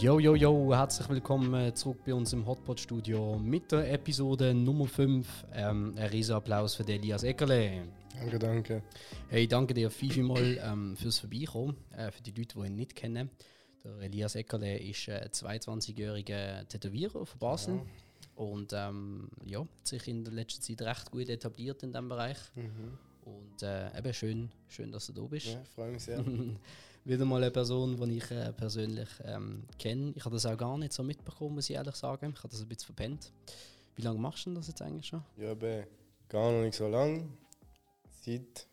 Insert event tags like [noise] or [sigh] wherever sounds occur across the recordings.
Yo, yo, yo, herzlich willkommen äh, zurück bei uns im Hotpot Studio mit der Episode Nummer 5. Ähm, ein riesen Applaus für Elias Eckerle. Danke, danke. Hey, danke dir vielmal ähm, fürs Vorbeikommen. Äh, für die Leute, die ihn nicht kennen. Der Elias Eckerle ist äh, 22-jähriger Tätowierer von Basel. Ja. Und ähm, ja, hat sich in der letzten Zeit recht gut etabliert in diesem Bereich. Mhm. Und äh, eben schön, schön, dass du da bist. Ja, ich freue mich sehr. [laughs] Wieder mal eine Person, die ich äh, persönlich ähm, kenne. Ich habe das auch gar nicht so mitbekommen, muss ich ehrlich sagen. Ich habe das ein bisschen verpennt. Wie lange machst du das jetzt eigentlich schon? Ja, aber gar noch nicht so lang. Seit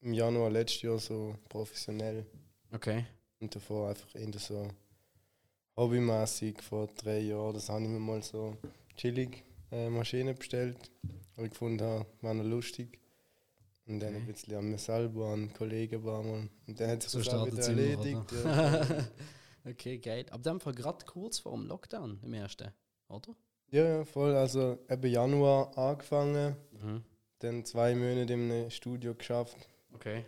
im Januar letztes Jahr so professionell. Okay. Und davor einfach eher so hobbymäßig vor drei Jahren. Das habe ich mir mal so chillig äh, Maschine bestellt. Weil ich gefunden habe, war noch lustig. Und dann ein Okay. bisschen an mir selber, an Kollegen ein paar Mal. Und dann hat sich So das auch wieder erledigt. Ja. [laughs] okay, geil. Aber dann war gerade kurz vor dem Lockdown, im ersten, oder? ja, ja, voll. Also eben Januar angefangen. Mhm. Dann zwei Monate einem Studio geschafft. Okay.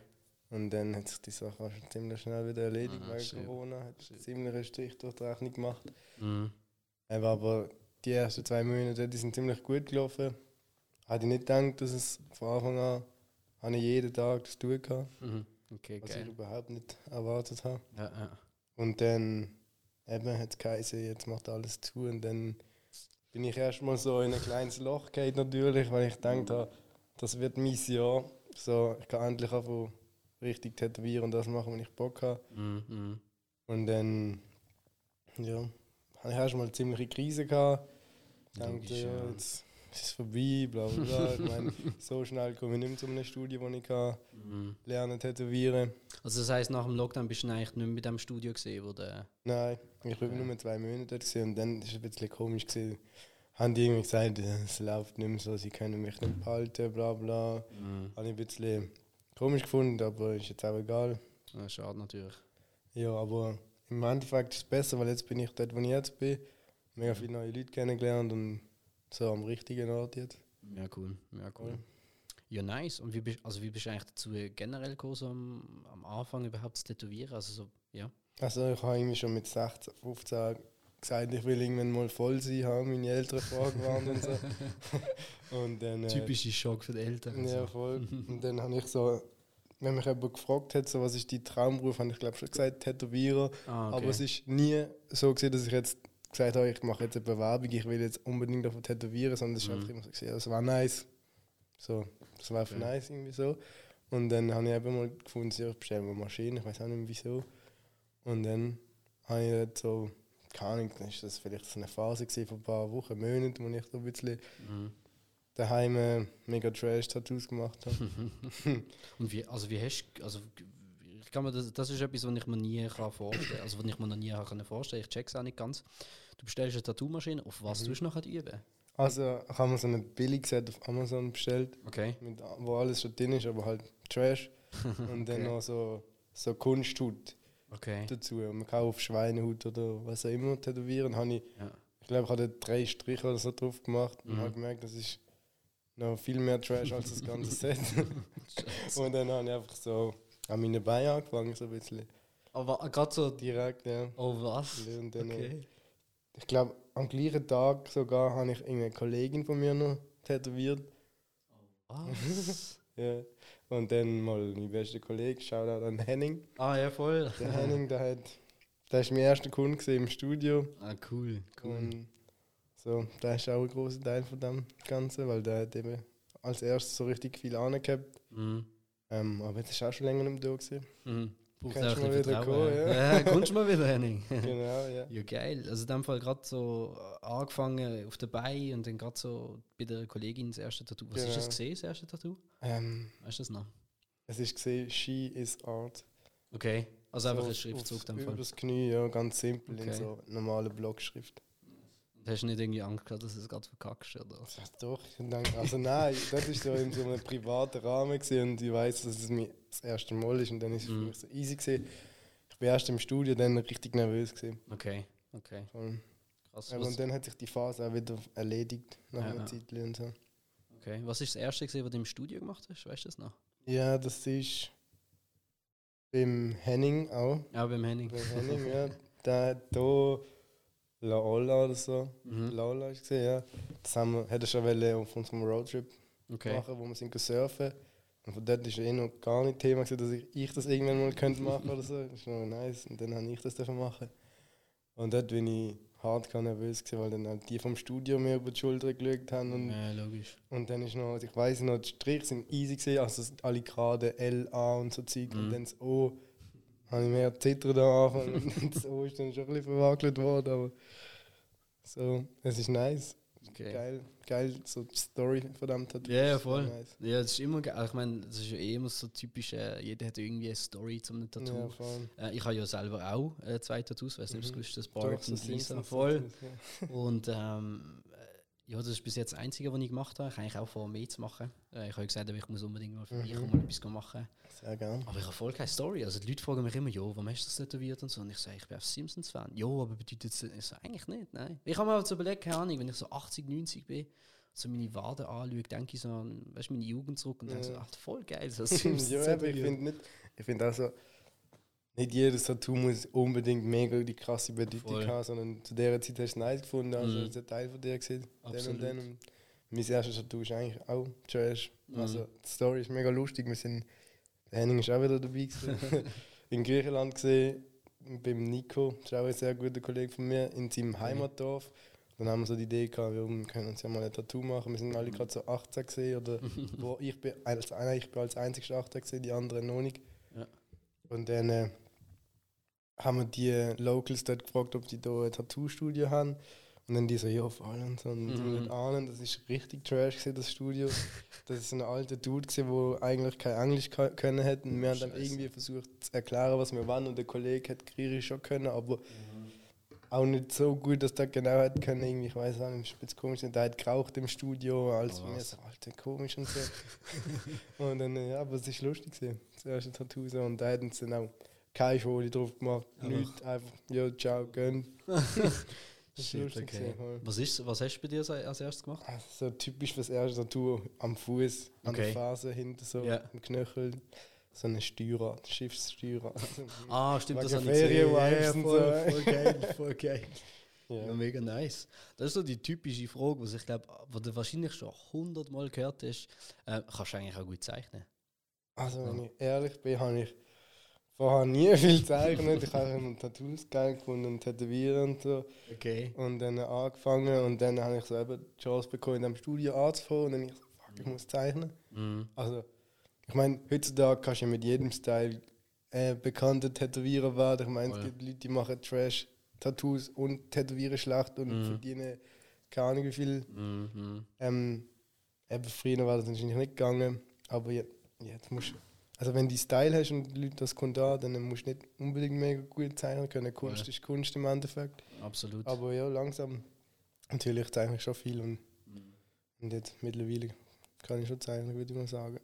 Und dann hat sich die Sache auch schon ziemlich schnell wieder erledigt, Ah, weil. Corona hat Shit. ziemlich einen Strich durch die Rechnung gemacht. Mhm. Aber, aber die ersten zwei Monate die sind ziemlich gut gelaufen. Hätte ich nicht gedacht, dass es von Anfang an habe ich jeden Tag das tun kann, Mhm. Okay, was ich geil. überhaupt nicht erwartet habe. Ja, ja. Und dann eben hat es geheißen, jetzt macht alles zu und dann bin ich erstmal so in ein kleines Loch gefallen natürlich, weil ich gedacht habe, das wird mein Jahr. So, ich kann endlich anfangen, richtig tätowieren und das machen, wenn ich Bock habe. Mhm. Mhm. Und dann, ja, habe ich erstmal eine ziemliche Krise gehabt. Ich dachte, ja, ja. Jetzt ist es vorbei, bla bla bla. ich meine, [laughs] so schnell komme ich nicht mehr zu einem Studio, wo ich kann Mhm. lernen tätowieren Also das heisst, nach dem Lockdown bist du eigentlich nicht mehr mit dem Studio gesehen, wo der... Nein, ich war Ja. nur zwei Monate dort gewesen und dann war es ein bisschen komisch. Gewesen. Haben die irgendwie gesagt, es läuft nicht mehr so, sie können mich nicht behalten, bla bla. Mhm. Habe ich ein bisschen komisch gefunden, aber ist jetzt auch egal. Ja, schade natürlich. Ja, aber im Endeffekt ist es besser, weil jetzt bin ich dort, wo ich jetzt bin. Mega viele neue Leute kennengelernt und so am richtigen Ort jetzt. Ja, cool. Ja, cool. Voll. Ja, nice. Und wie bist, also wie bist du eigentlich dazu generell gekommen, so am, am Anfang überhaupt zu tätowieren? Also so, ja. Also ich habe irgendwie schon mit 16, 15 gesagt, ich will irgendwann mal voll sein, haben meine Eltern vorgewarnt und so. [laughs] [laughs] und dann, äh, Typischer Schock für die Eltern. Ja, voll. [laughs] Und dann habe ich so, wenn mich jemand gefragt hat, so, was ist dein Traumberuf, habe ich glaube schon gesagt, Tätowierer. Ah, okay. Aber es ist nie so gewesen, dass ich jetzt gesagt habe, ich mache jetzt eine Bewerbung, ich will jetzt unbedingt davon tätowieren, sondern es ist Mhm. einfach immer so gewesen, das war nice. So, das war einfach Okay. nice irgendwie so. Und dann habe ich eben mal gefunden, ja, ich bestelle eine Maschine, ich weiß auch nicht mehr wieso. Und dann habe ich dort so, keine Ahnung, dann ist das vielleicht so eine Phase gewesen von ein paar Wochen, Monaten, wo ich so ein bisschen Mhm. daheim äh, mega Trash-Tattoos gemacht habe. [laughs] Und wie, also wie hast du, also kann mir das, das ist etwas, was ich mir nie kann vorstellen also was ich mir noch nie können vorstellen Ich check's auch nicht ganz. Du bestellst eine Tattoo-Maschine, auf was Mhm. tust du nachher üben? Also ich habe mir so ein Billigset auf Amazon bestellt, Okay. mit, wo alles schon drin ist, aber halt Trash. [laughs] Und dann Okay. noch so, so Kunsthut Okay. dazu. Und man kann auf Schweinehut oder was auch immer tätowieren. Habe ich, Ja. ich glaube, ich habe drei Striche oder so drauf gemacht und Mhm. habe gemerkt, das ist noch viel mehr Trash als das ganze [laughs] Set. und dann habe ich einfach so an meine Beine angefangen, so ein bisschen Aber gerade so, direkt. Ja. oh was? Und dann, Okay. Ich glaube, am gleichen Tag sogar habe ich irgendeine Kollegin von mir noch tätowiert. Was? [laughs] Ja. Und dann mal mein bester Kollege, Shoutout an Henning. ah ja, voll. Der [laughs] Henning, der hat, der ist mein erster Kunde im Studio. Ah, cool, cool. Und so, der ist auch ein großer Teil von dem Ganzen, weil der hat eben als erstes so richtig viel angehabt. Mhm. Ähm, aber jetzt ist auch schon länger nicht mehr da gewesen. Mhm. Braucht Kannst auch du mal wieder kommen, ja. [laughs] kommst du mal wieder, Henning? [laughs] [laughs] genau, ja. Ja, geil. Also in dem Fall gerade so äh, angefangen auf der Beine und dann gerade so bei der Kollegin das erste Tattoo. Was ist Genau. das gesehen, das erste Tattoo? Ähm, Weißt du das noch? es ist gesehen, She is Art. Okay. Also einfach So ein Schriftzug in dem Fall. Übers Knie, ja, ganz simpel in Okay. so normaler Blockschrift. Und hast du nicht irgendwie Angst gehabt, dass du es gerade verkackst? Oder? Ja, doch, also nein, das ist so in so einem privaten Rahmen gewesen und ich weiß, dass es mir das erste Mal ist und dann ist es für Mhm. mich so easy gewesen. Ich bin erst im Studio dann richtig nervös gewesen. Okay, okay. Voll. Krass. Aber Was, und dann hat sich die Phase auch wieder erledigt nach Ja, einer ja. Zeit und so. okay. Was ist das erste, gewesen, was du im Studio gemacht hast? Weißt du das noch? Ja, das ist beim Henning auch. Ja, beim Henning. Beim Henning, ja. [laughs] der hat hier La Olla oder so. Mhm. La Olla ist gesehen, ja. Das haben wir, hätte schon auf unserem Roadtrip Okay. machen, wo wir sind surfen. Und von dort ist eh noch gar nicht Thema, gewesen, dass ich, ich das irgendwann mal könnte [laughs] machen oder so. Das ist noch nice. Und dann habe ich das dürfen machen. Und dort bin ich hart nervös gewesen, weil dann halt die vom Studio mir über die Schulter geschaut haben. Und, Ja, logisch. und dann ist noch, also ich weiß noch, die Striche sind easy gesehen, also alle gerade L, A und so Zeug. Mhm. Und dann das O, habe ich mehr zittern am Anfang. und das [laughs] [laughs] O ist dann schon ein bisschen verwackelt worden, aber so, es ist nice. Okay. Geil, geil, so die Story von dem Tattoo. Ja, voll. Nice. Ja, das ist immer geil. Ich meine, das ist ja eh immer so typisch, äh, jeder hat irgendwie eine Story zum Tattoo. Ja. Äh, ich habe ja selber auch äh, zwei Tattoos, weiß nicht, ob Mhm. du das Doch, Bart so und Lisa. Voll. Ja. Und ähm, äh, ja, das ist bis jetzt das Einzige, was ich gemacht habe. Ich habe eigentlich auch vor, mehr zu machen. Äh, ich habe gesagt, aber ich muss unbedingt mal für mich Mhm. mal etwas machen. Sehr gern. Aber ich habe voll keine Story. Also die Leute fragen mich immer, ja, warum hast du das tätowiert und so. Und ich sage, ich bin auf Simpsons-Fan. Ja, aber bedeutet das ich so, eigentlich nicht, nein. Ich habe mir halt so überlegt, keine Ahnung, wenn ich so 80, 90 bin, so meine Waden anschaue, denke ich so an, weißt, meine Jugend zurück und denke so, Ja. ach, voll geil, so [laughs] Simpsons ja, aber ich finde nicht, ich finde also, nicht jedes Tattoo muss unbedingt mega die krasse Bedeutung Voll. haben, sondern zu dieser Zeit hast du es nice gefunden, also Mhm. ist ein Teil von dir gesehen, den und den. Und mein erstes Tattoo ist eigentlich auch Trash. Mhm. Also die Story ist mega lustig, wir sind, der Henning ist auch wieder dabei [laughs] in Griechenland gesehen, beim Nico, das ist auch ein sehr guter Kollege von mir, in seinem Heimatdorf. Dann haben wir so die Idee gehabt, wir können uns ja mal ein Tattoo machen. Wir sind alle gerade so 18 gesehen oder [laughs] wo ich bin als einer, ich bin als einzigster 18 gesehen, die anderen noch nicht. Ja. Und dann äh, haben wir die Locals dort gefragt, ob die da ein Tattoo-Studio haben. Und dann die so, ja, voll und so. Und Mhm. wir ahnen, das ist richtig trash gewesen, das Studio. [laughs] das ist so ein alter Dude gewesen, der eigentlich kein Englisch können hätte. Und wir haben dann Scheiße. irgendwie versucht zu erklären, was wir wollen. Und der Kollege hat Griechisch schon können, aber Mhm. auch nicht so gut, dass der genau hätte können. Irgendwie, ich weiß auch nicht, spitz komisch. Und der hat geraucht im Studio, als Oh, was? so, alter, komisch und so. [laughs] und dann, ja, aber es ist lustig gewesen, das erste Tattoo so. Und da hätten sie dann auch keine Folie drauf gemacht, Aber- nichts, einfach, ja, ciao, gönn. [laughs] Shit, okay. Was, ist, was hast du bei dir als erstes gemacht? Also so typisch das erste Tattoo am Fuß, an Okay. der Ferse, hinten so, Ja. am Knöchel. So ein Steurer, Schiffssteurer. [laughs] Ah, stimmt, das habe ich gesehen. Ja, voll, so. voll geil, voll geil. [laughs] ja. Ja, mega nice. Das ist so die typische Frage, was ich glaube, was du wahrscheinlich schon hundertmal gehört hast. Äh, kannst du eigentlich auch gut zeichnen? Also, wenn ich ehrlich bin, habe ich vorher nie [laughs] viel gezeichnet. ich habe immer Tattoos geil gefunden und Tätowieren und so. Okay. Und dann angefangen und dann habe ich so eben die Chance bekommen, in dem Studio anzufangen. Und dann ich so, fuck, ich muss zeichnen. Mhm. Also, ich meine, heutzutage kannst du ja mit jedem Style äh, bekannter Tätowierer werden. Ich meine, es Voll. gibt Leute, die machen Trash-Tattoos und tätowieren schlecht und Mhm. verdienen keine Ahnung wie viel. Mhm. Ähm, eben früher war das wahrscheinlich nicht gegangen, aber jetzt, jetzt musst du- also wenn du Style hast und die Leute das kommt an, dann musst du nicht unbedingt mega gut zeichnen können. Kunst Voll. ist Kunst im Endeffekt. Absolut. Aber ja, langsam. Natürlich zeichne ich schon viel und, Mhm. und jetzt mittlerweile kann ich schon zeichnen, würde ich mal sagen.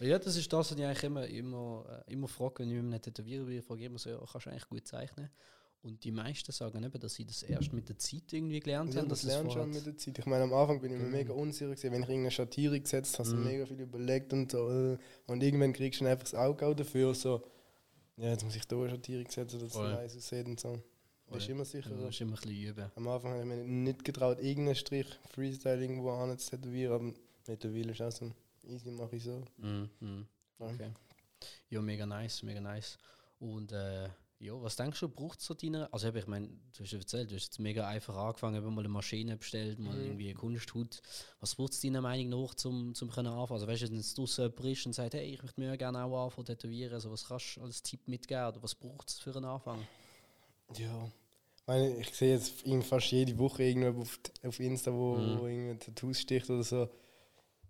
Ja, ja, das ist das, was ich eigentlich immer, immer, äh, immer frage, wenn ich mit einem Tätowierer bin. Ich frage immer so, ja, kannst du eigentlich gut zeichnen? Und die meisten sagen eben, dass sie das erst mit der Zeit irgendwie gelernt Ja, haben. das du schon mit der Zeit. Ich meine, am Anfang bin ich mir Genau. mega unsicher gewesen. Wenn ich irgendeine Schattierung gesetzt habe, hast du Mhm. mega viel überlegt und so. äh, Und irgendwann kriegst du einfach das Auge auch dafür. So, ja, jetzt muss ich da eine Schattierung setzen, dass es nice aussieht und so. Voll. Bist immer sicherer. Ja, musst immer ein bisschen üben. Am Anfang habe ich mir nicht getraut, irgendeinen Strich Freestyle irgendwo an zu tätowieren, aber mittlerweile ist auch so easy, mache ich so. Mhm. mhm. Ja. Okay. Ja, mega nice, mega nice. Und äh, ja, was denkst du, braucht es so deiner? Also, ich meine, du hast ja erzählt, du hast jetzt mega einfach angefangen, eben mal eine Maschine bestellt, mal Mhm. irgendwie eine Kunsthut. Was braucht es deiner Meinung nach, zum, zum können anfangen? Also, weißt du, wenn draussen jemand ist und sagt, hey, ich möchte mir gerne auch anfangen tätowieren, also, was kannst du als Tipp mitgeben oder was braucht es für einen Anfang? Ja. Ich, meine, ich sehe jetzt fast jede Woche irgendwo auf, auf Insta, wo, Mhm. wo irgendwie Tattoos sticht oder so.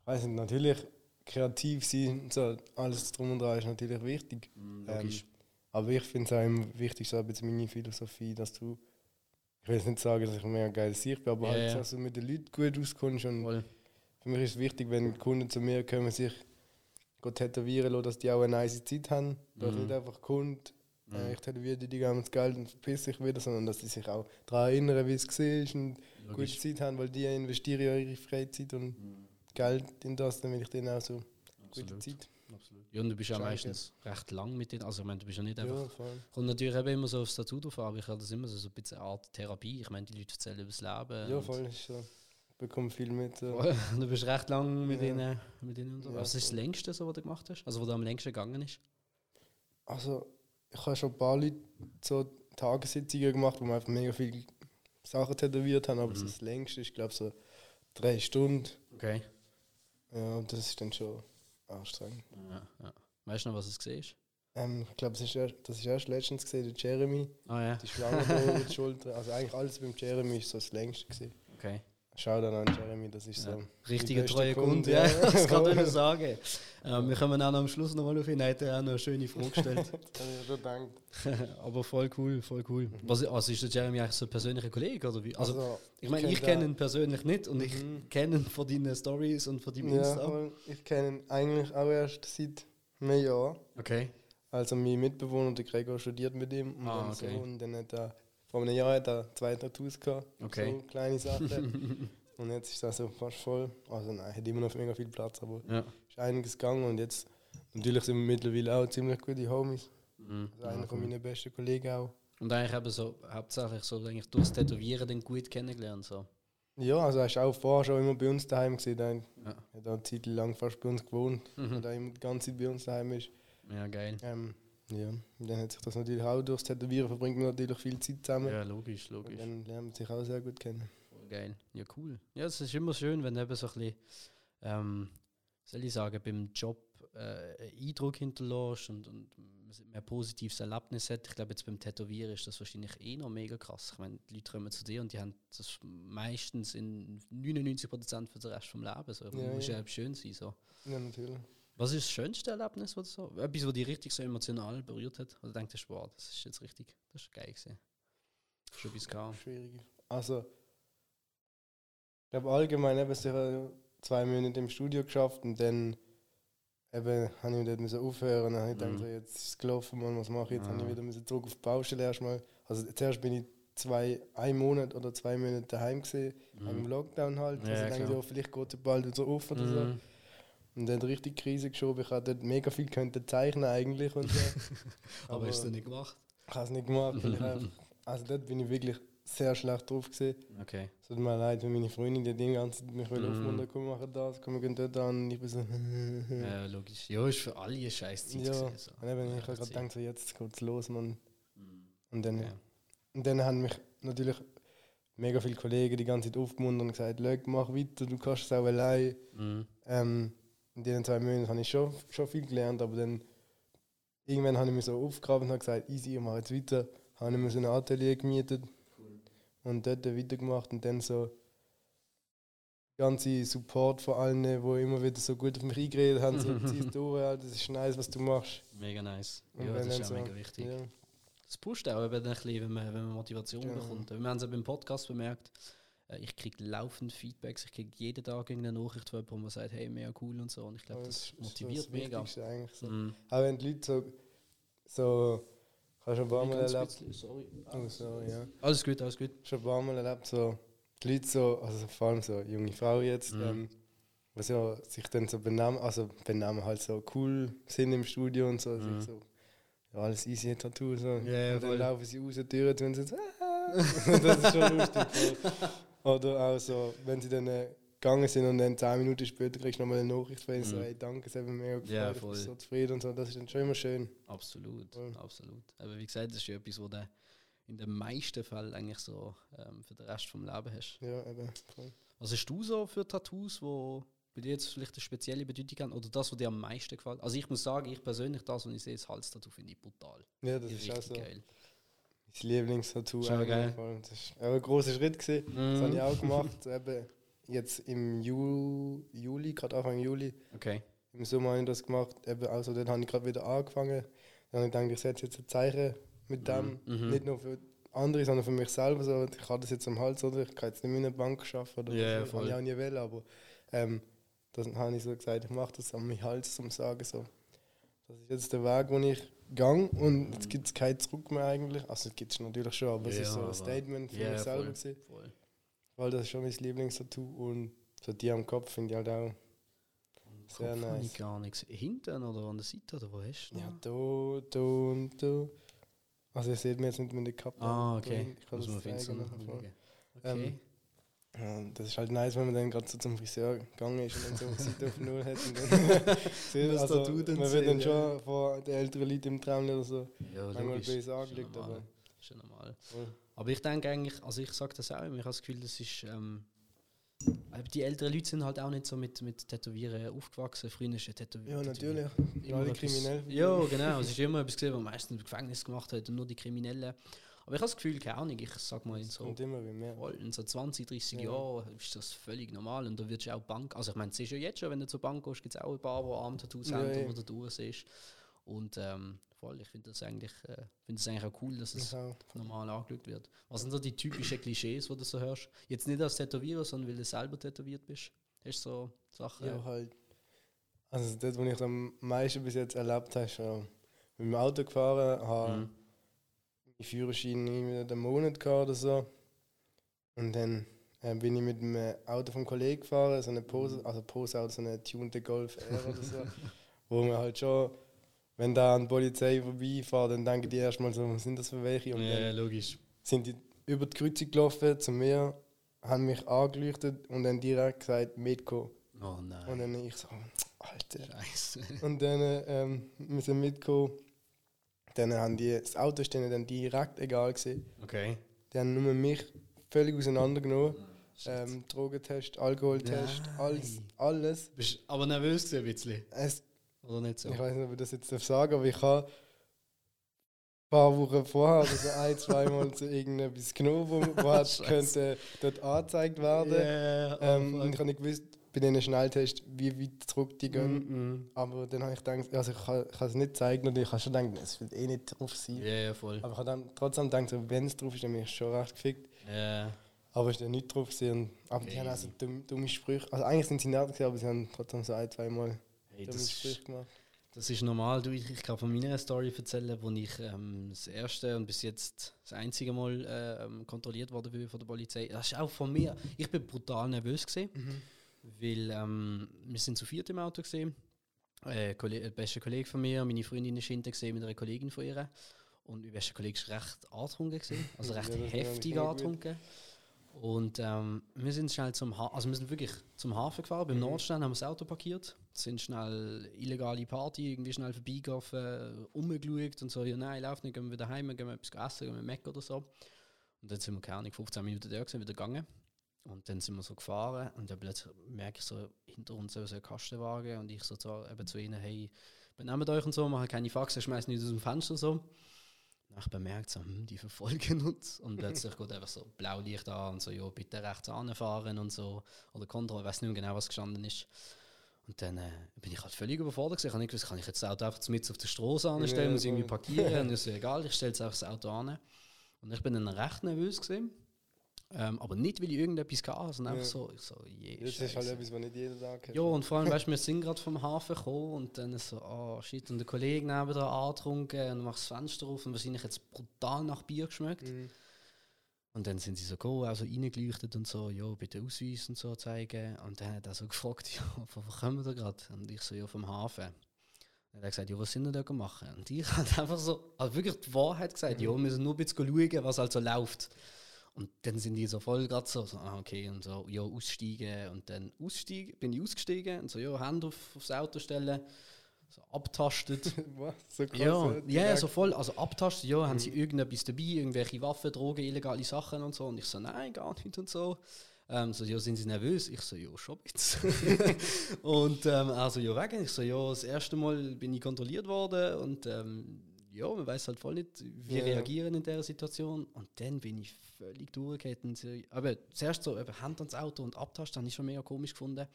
Ich weiß nicht, natürlich kreativ sein, so, alles drum und dran ist natürlich wichtig. logisch. Ähm, aber ich finde es auch immer wichtig, so ein meine Philosophie, dass du, ich will jetzt nicht sagen, dass ich ein mega geiles Sicht bin, aber Ja, halt, dass du mit den Leuten gut auskommst. Und Voll. für mich ist es wichtig, wenn Kunden zu mir kommen, sich tätowieren lassen, dass die auch eine nice Zeit haben. Dass Mhm. nicht einfach kommt, Mhm. äh, ich tätowiere die, die geben uns Geld und verpiss sich wieder, sondern dass sie sich auch daran erinnern, wie es war und gute Logisch. Zeit haben, weil die investieren ja ihre Freizeit und Mhm. Geld in das, will ich denen auch so gute Absolut. Zeit. Absolut. Ja, und du bist ja meistens recht lang mit denen. Also, ich meine, du bist ja nicht einfach. Ja, voll. Kommt natürlich eben immer so aufs Tattoo drauf an, aber ich habe das immer so, so ein bisschen eine Art Therapie. Ich meine, die Leute erzählen über das Leben. Ja, voll ist so. Ich bekomme viel mit. Voll. [laughs] Du bist recht lang mit Ja. ihnen. Mit ihnen unter- Ja, Was ist das längste, so, was du gemacht hast? Also, wo du am längsten gegangen ist? Also, ich habe schon ein paar Leute so Tagessitzungen gemacht, wo wir einfach mega viele Sachen tätowiert haben, aber Mhm. das längste ist, glaube ich, so drei Stunden. Okay. Ja, und das ist dann schon anstrengend. Ja, ja. Weißt du noch, was es gesehen ist? Ähm, ich glaube, das ist erst, das ist erst letztens gesehen, der Jeremy. Ah ja. Die Schlange über die Schulter. Also eigentlich alles beim Jeremy ist so das längste gewesen. Okay. Schau dann an Jeremy, das ist Ja. so. Richtiger beste treuer Kunde, Kunde, ja. ja. [laughs] Das kann ich nur sagen. Ähm, wir kommen auch noch am Schluss nochmal auf ihn. Er hat ja auch noch eine schöne Frage gestellt. [laughs] Das habe ich schon gedacht. [laughs] Aber voll cool, voll cool. Was, also ist der Jeremy eigentlich so ein persönlicher Kollege? Oder wie? Also, Also, ich meine, ich kenn kenne da- ihn persönlich nicht und ich Mhm. kenne ihn von deinen Stories und von deinem Ja, Insta. ich kenne ihn eigentlich auch erst seit einem Jahr. Okay. Also mein Mitbewohner, der Gregor, studiert mit ihm und, Ah, dann okay. so, und dann hat er vor einem Jahr hat er zwei Tattoos gehabt. Okay. So kleine Sachen. [laughs] und jetzt ist das so fast voll. Also nein, hat immer noch mega viel Platz, aber Ja. ist einiges gegangen und jetzt natürlich sind wir mittlerweile auch ziemlich gute Homies. Mhm. Also einer Ja, von meinen besten Kollegen auch. Und eigentlich eben so hauptsächlich so eigentlich durchs Tätowieren dann gut kennengelernt. So. Ja, also er ist auch vorher schon immer bei uns daheim gesehen. Er Ja. hat auch eine Zeit lang fast bei uns gewohnt Mhm. und auch immer die ganze Zeit bei uns daheim ist. ja, geil. Ähm, ja, und dann hat sich das natürlich auch durchs Tätowieren verbringt man natürlich viel Zeit zusammen. Ja, logisch, und logisch. dann lernt man sich auch sehr gut kennen. Geil. Ja, cool. Ja, es ist immer schön, wenn eben so ein bisschen, ähm, soll ich sagen, beim Job äh, einen Eindruck hinterlässt und, und ein positives Erlebnis hat. Ich glaube, jetzt beim Tätowieren ist das wahrscheinlich eh noch mega krass. Ich meine, die Leute kommen zu dir und die haben das meistens in 99% für den Rest vom Leben. So. Ja, muss ja. ja schön sein. So. Ja, natürlich. Was ist das schönste Erlebnis, du so, etwas, was dich richtig so emotional berührt hat? Oder denkst du, wow, das ist jetzt richtig, das ist geil gewesen. Schon etwas gehabt. Schwierig. Also, ich glaube allgemein eben sicher zwei Monate im Studio geschafft und dann eben habe ich dort müssen aufhören. Dann habe ich gedacht, Mhm. so, jetzt ist es gelaufen, Mann, was mache ich jetzt? Habe ich Ah. wieder müssen zurück auf die Baustelle erstmal. Also zuerst bin ich zwei, ein Monat oder zwei Monate daheim gesehen, wegen dem Lockdown halt. Ja, also denke ich, klar. ja, vielleicht geht es bald wieder auf oder so. Und dann richtig Krise geschoben. Ich dort mega viel könnte zeichnen eigentlich und so. [laughs] Aber hast du nicht gemacht? Ich habe es nicht gemacht. [laughs] einfach, also dort bin ich wirklich sehr schlecht drauf gesehen. Okay. Es tut mir leid, wenn meine Freundin die die ganze Zeit mich mm. aufmuntern, komm, machen das, komm, wir gehen dort an. Und ich bin so, [laughs] Ja, logisch. Ja, ist für alle eine scheiß Zeit. ja. gewesen, so. Und eben, ich habe gerade gedacht, so, jetzt geht's los, Mann. Mhm. Und dann, Ja. und dann haben mich natürlich mega viele Kollegen die ganze Zeit aufgemuntert und gesagt, Leute, mach weiter, du kannst es auch allein. Mhm. Ähm, in diesen zwei Monaten habe ich schon, schon viel gelernt, aber dann irgendwann habe ich mich so aufgegraben und habe gesagt, easy, ich mache jetzt weiter. Habe ich mir so ein Atelier gemietet und dort weitergemacht und dann so ganze Support von allen, die immer wieder so gut auf mich eingeredet haben, so [laughs] zieh's durch, ja, das ist nice, was du machst. Mega nice. Und Ja, das ist auch so- mega wichtig. Ja, Das pusht auch eben ein bisschen, wenn man, wenn man Motivation Genau. bekommt. Wir haben es ja beim Podcast bemerkt. Äh, Ich kriege laufend Feedbacks. Ich kriege jeden Tag irgendeine Nachricht von jemandem, der sagt, hey, mega cool und so. Und ich glaube, das ist motiviert das mega. Wichtigste Eigentlich so. Mhm. Auch wenn die Leute so, so ich habe schon ein paar Mal erlebt, sorry. oh, so, ja. Alles gut, alles gut. schon ein paar Mal erlebt, so die Leute so, also vor allem so junge Frauen jetzt, Mhm. ähm, was ja sich dann so benehmen, also benehmen halt so cool sind im Studio und so, Mhm. sich so ja, alles easy Tattoo so. Ja, ja, und dann voll. laufen sie raus, die Türen zu und sind so, ah. [laughs] [laughs] das ist schon lustig. Oder auch so, wenn sie dann äh, gegangen sind und dann zehn Minuten später kriegst du nochmal eine Nachricht von ihnen, so, Mhm. hey, danke, es hat mich mega gefreut, Ja, ich bin voll. so zufrieden und so, das ist dann schon immer schön. Absolut, Voll. absolut. Aber wie gesagt, das ist ja etwas, was du in den meisten Fällen eigentlich so ähm, für den Rest vom Leben hast. Ja, eben. Voll. Was hast du so für Tattoos, wo bei dir jetzt vielleicht eine spezielle Bedeutung haben? Oder das, was dir am meisten gefällt? Also ich muss sagen, ich persönlich, das, was ich sehe, das Halstattoo finde ich brutal. Ja, das Die ist auch richtig so. geil. Mein Lieblingstattoo. Schon eigentlich, geil. Das ist ein großer Schritt gewesen. Das habe ich auch gemacht. [laughs] Eben jetzt im Ju Juli, gerade Anfang Juli, Okay. im Sommer habe ich das gemacht. Eben, also dann habe ich gerade wieder angefangen. Dann habe ich gedacht, ich setze jetzt ein Zeichen mit dem. Mhm. Nicht nur für andere, sondern für mich selber. So, ich habe das jetzt am Hals, oder? Ich kann jetzt nicht mehr in einer Bank arbeiten. Oder Ja, ja, was. voll. Habe ich auch nie wollen, aber ähm, dann habe ich so gesagt, ich mache das an meinen Hals, um zu sagen, so, das ist jetzt der Weg, den ich gang und jetzt gibt es kein Zurück mehr eigentlich. Also es gibt es natürlich schon, aber es Ja, ist so ein Statement für Ja, mich selber voll, gewesen, voll. weil das ist schon mein Lieblingstattoo und so die am Kopf finde ich halt auch Sehr Kopf ich nice. gar nichts. Hinten oder an der Seite oder wo hast du? Ja, da, da und da. Also ihr seht mir jetzt nicht mit der Kappe. Ah, okay. Ich kann Muss das man schauen. Ähm, Okay. Ja, das ist halt nice, wenn man dann gerade so zum Friseur gegangen ist und dann so Seite auf Null hat. Und dann [laughs] sieht- Was also, da du dann man wird dann ja. schon von den älteren Leuten im Traum oder so ja, manchmal böse Ist ja angelegt, normal. aber Ist ja normal. voll. Aber ich denke eigentlich, also ich sage das auch immer, ich habe das Gefühl, das ist. Ähm, die älteren Leute sind halt auch nicht so mit, mit Tätowieren aufgewachsen. Früher ist ja Tätowieren. Ja, natürlich. Immer Alle kriminell. Ja, genau. Es ist immer etwas gesehen, was meistens im Gefängnis gemacht hat und nur die Kriminellen. Aber ich habe das Gefühl, keine Ahnung, ich sag mal in so, Und immer wie mehr. voll, in so 20, 30 Ja. Jahren ist das völlig normal und da wird auch Bank. Also ich meine, es ist ja jetzt schon, wenn du zur Bank gehst, gibt es auch ein paar, die Arm-Tattoos Ja, haben, ja. wo du durch siehst. Und ähm, voll, ich finde das eigentlich, äh, finde das eigentlich auch cool, dass es auch. normal angeschaut wird. Was sind so die typischen Klischees, die du so hörst? Jetzt nicht als Tätowierer, sondern weil du selber tätowiert bist. Hast du so Sachen? Ja, halt. Also das, was ich am meisten bis jetzt erlebt habe, ist schon mit dem Auto gefahren, habe Mhm. Meinen Führerschein einen Monat gehabt oder so. Und dann äh, bin ich mit dem äh, Auto vom Kollegen gefahren, so eine Pose, also Pose-Auto, so eine tunte Golf R oder so. [laughs] wo man halt schon, wenn da an die Polizei vorbeifährt, dann denken die erstmal so, was sind das für welche? Und Ja, logisch. sind die über die Kreuzung gelaufen zu mir, haben mich angeleuchtet und dann direkt gesagt, mitkommen. Oh Und nein. dann ich so, Alter. Scheiße. Und dann ähm, wir sind mitgekommen. Dann haben die, das Auto ist denen dann direkt egal gewesen. Okay. Die haben nur mich völlig auseinandergenommen. Ähm, Drogentest, Alkoholtest, Nein. alles, alles. Bist aber nervös ein bisschen? Es, Oder nicht so? Ich weiß nicht, ob ich das jetzt darf sagen aber ich habe ein paar Wochen vorher also ein, zweimal zu irgendetwas genommen, wo, wo [laughs] hat Scheiße. könnte dort angezeigt werden. Yeah, Ähm, oh, und ich habe nicht gewusst, bei diesen Schnelltests, wie weit zurück die gehen. Mm, mm. Aber dann habe ich gedacht, also ich kann, es nicht zeigen und ich habe schon gedacht, es wird eh nicht drauf sein. Ja, ja, voll. Aber ich habe dann trotzdem gedacht, so, wenn es drauf ist, dann bin ich schon recht gefickt. Ja. Aber es ist dann nicht drauf gewesen. Aber die haben auch so Crazy. dumme, dumme Sprüche. Also eigentlich sind sie nett gewesen, aber sie haben trotzdem so ein, zwei Mal Hey, dumme Sprüche gemacht. das ist normal. Du, ich, kann von meiner Story erzählen, wo ich ähm, das erste und bis jetzt das einzige Mal äh, ähm, kontrolliert worden bin von der Polizei. Das ist auch von mir. Ich bin brutal nervös gewesen, weil ähm, wir sind zu viert im Auto gesehen. Äh, Kolle- der beste Kollege von mir, meine Freundin ist hinten gesehen mit einer Kollegin von ihr. Und mein bester Kollege ist recht angetrunken gewesen, [laughs] also Ja, recht ist heftig angetrunken. Und ähm, wir sind schnell zum ha also wir sind wirklich zum Hafen gefahren, beim Mhm. Nordstern haben wir das Auto parkiert, sind schnell illegale Party, irgendwie schnell vorbeigelaufen, umgeschaut und so, ja nein, lauf nicht, gehen wir wieder heim, gehen wir etwas essen, gehen wir Mac oder so. Und dann sind wir, keine Ahnung, 15 Minuten da gewesen, wieder gegangen. Und dann sind wir so gefahren und dann plötzlich merke ich so hinter uns so einen Kastenwagen und ich so zu, eben zu ihnen, hey, benehmt euch und so, machen keine Faxen, schmeißen nicht aus dem Fenster so. Ich bemerkt, so, hm, die verfolgen uns. Und plötzlich geht einfach so Blaulicht an und so, ja, bitte rechts anfahren und so. Oder Kontrolle, ich weiß nicht mehr genau, was gestanden ist. Und dann äh, bin ich halt völlig überfordert. gewesen. Ich habe nicht gewusst, kann ich jetzt das Auto einfach mit auf der Straße anstellen, Ja, muss ich irgendwie parkieren und [laughs] ist so egal, ich stelle jetzt einfach das Auto an. Und ich bin dann recht nervös gewesen. Ähm, aber nicht, weil ich irgendetwas hatte, sondern Ja. einfach so, ich so, je, Das ist halt etwas, was nicht jeder Tag hat. Ja, und vor allem, weißt du, wir sind gerade vom Hafen gekommen und dann so, oh shit, und der Kollege nebenan angetrunken und macht das Fenster auf und wahrscheinlich jetzt brutal nach Bier geschmeckt. Mhm. Und dann sind sie so gekommen, also reingeleuchtet und so, ja, bitte Ausweis und so zeigen. Und dann hat er so [laughs] gefragt, ja, von wo kommen wir gerade? Und ich so, ja, vom Hafen. Und er hat gesagt, ja, was sind wir da machen? Und ich [laughs] habe einfach so, also wirklich die Wahrheit gesagt, ja, wir müssen nur ein bisschen schauen, was halt so läuft. Und dann sind die so voll gerade so, so, ah, okay, und so, ja, aussteigen. Und dann aussteigen, bin ich ausgestiegen und so, ja, Hände auf, aufs Auto stellen, so abtastet. [laughs] Was? So krass, Ja, äh, ja, direkt. so voll. Also abtasten, ja, haben sie irgendetwas dabei, irgendwelche Waffen, Drogen, illegale Sachen und so. Und ich so, nein, gar nicht und so. Ähm, so, ja, sind sie nervös? Ich so, ja, schon jetzt. [laughs] und ähm, also, ja, wegen. Ich so, ja, das erste Mal bin ich kontrolliert worden und ähm, ja, man weiß halt voll nicht, wie Ja. reagieren in der Situation. Und dann bin ich völlig. Und sie- Aber zuerst so, eben Hand ans Auto und abtasten, habe ich schon mega komisch gefunden.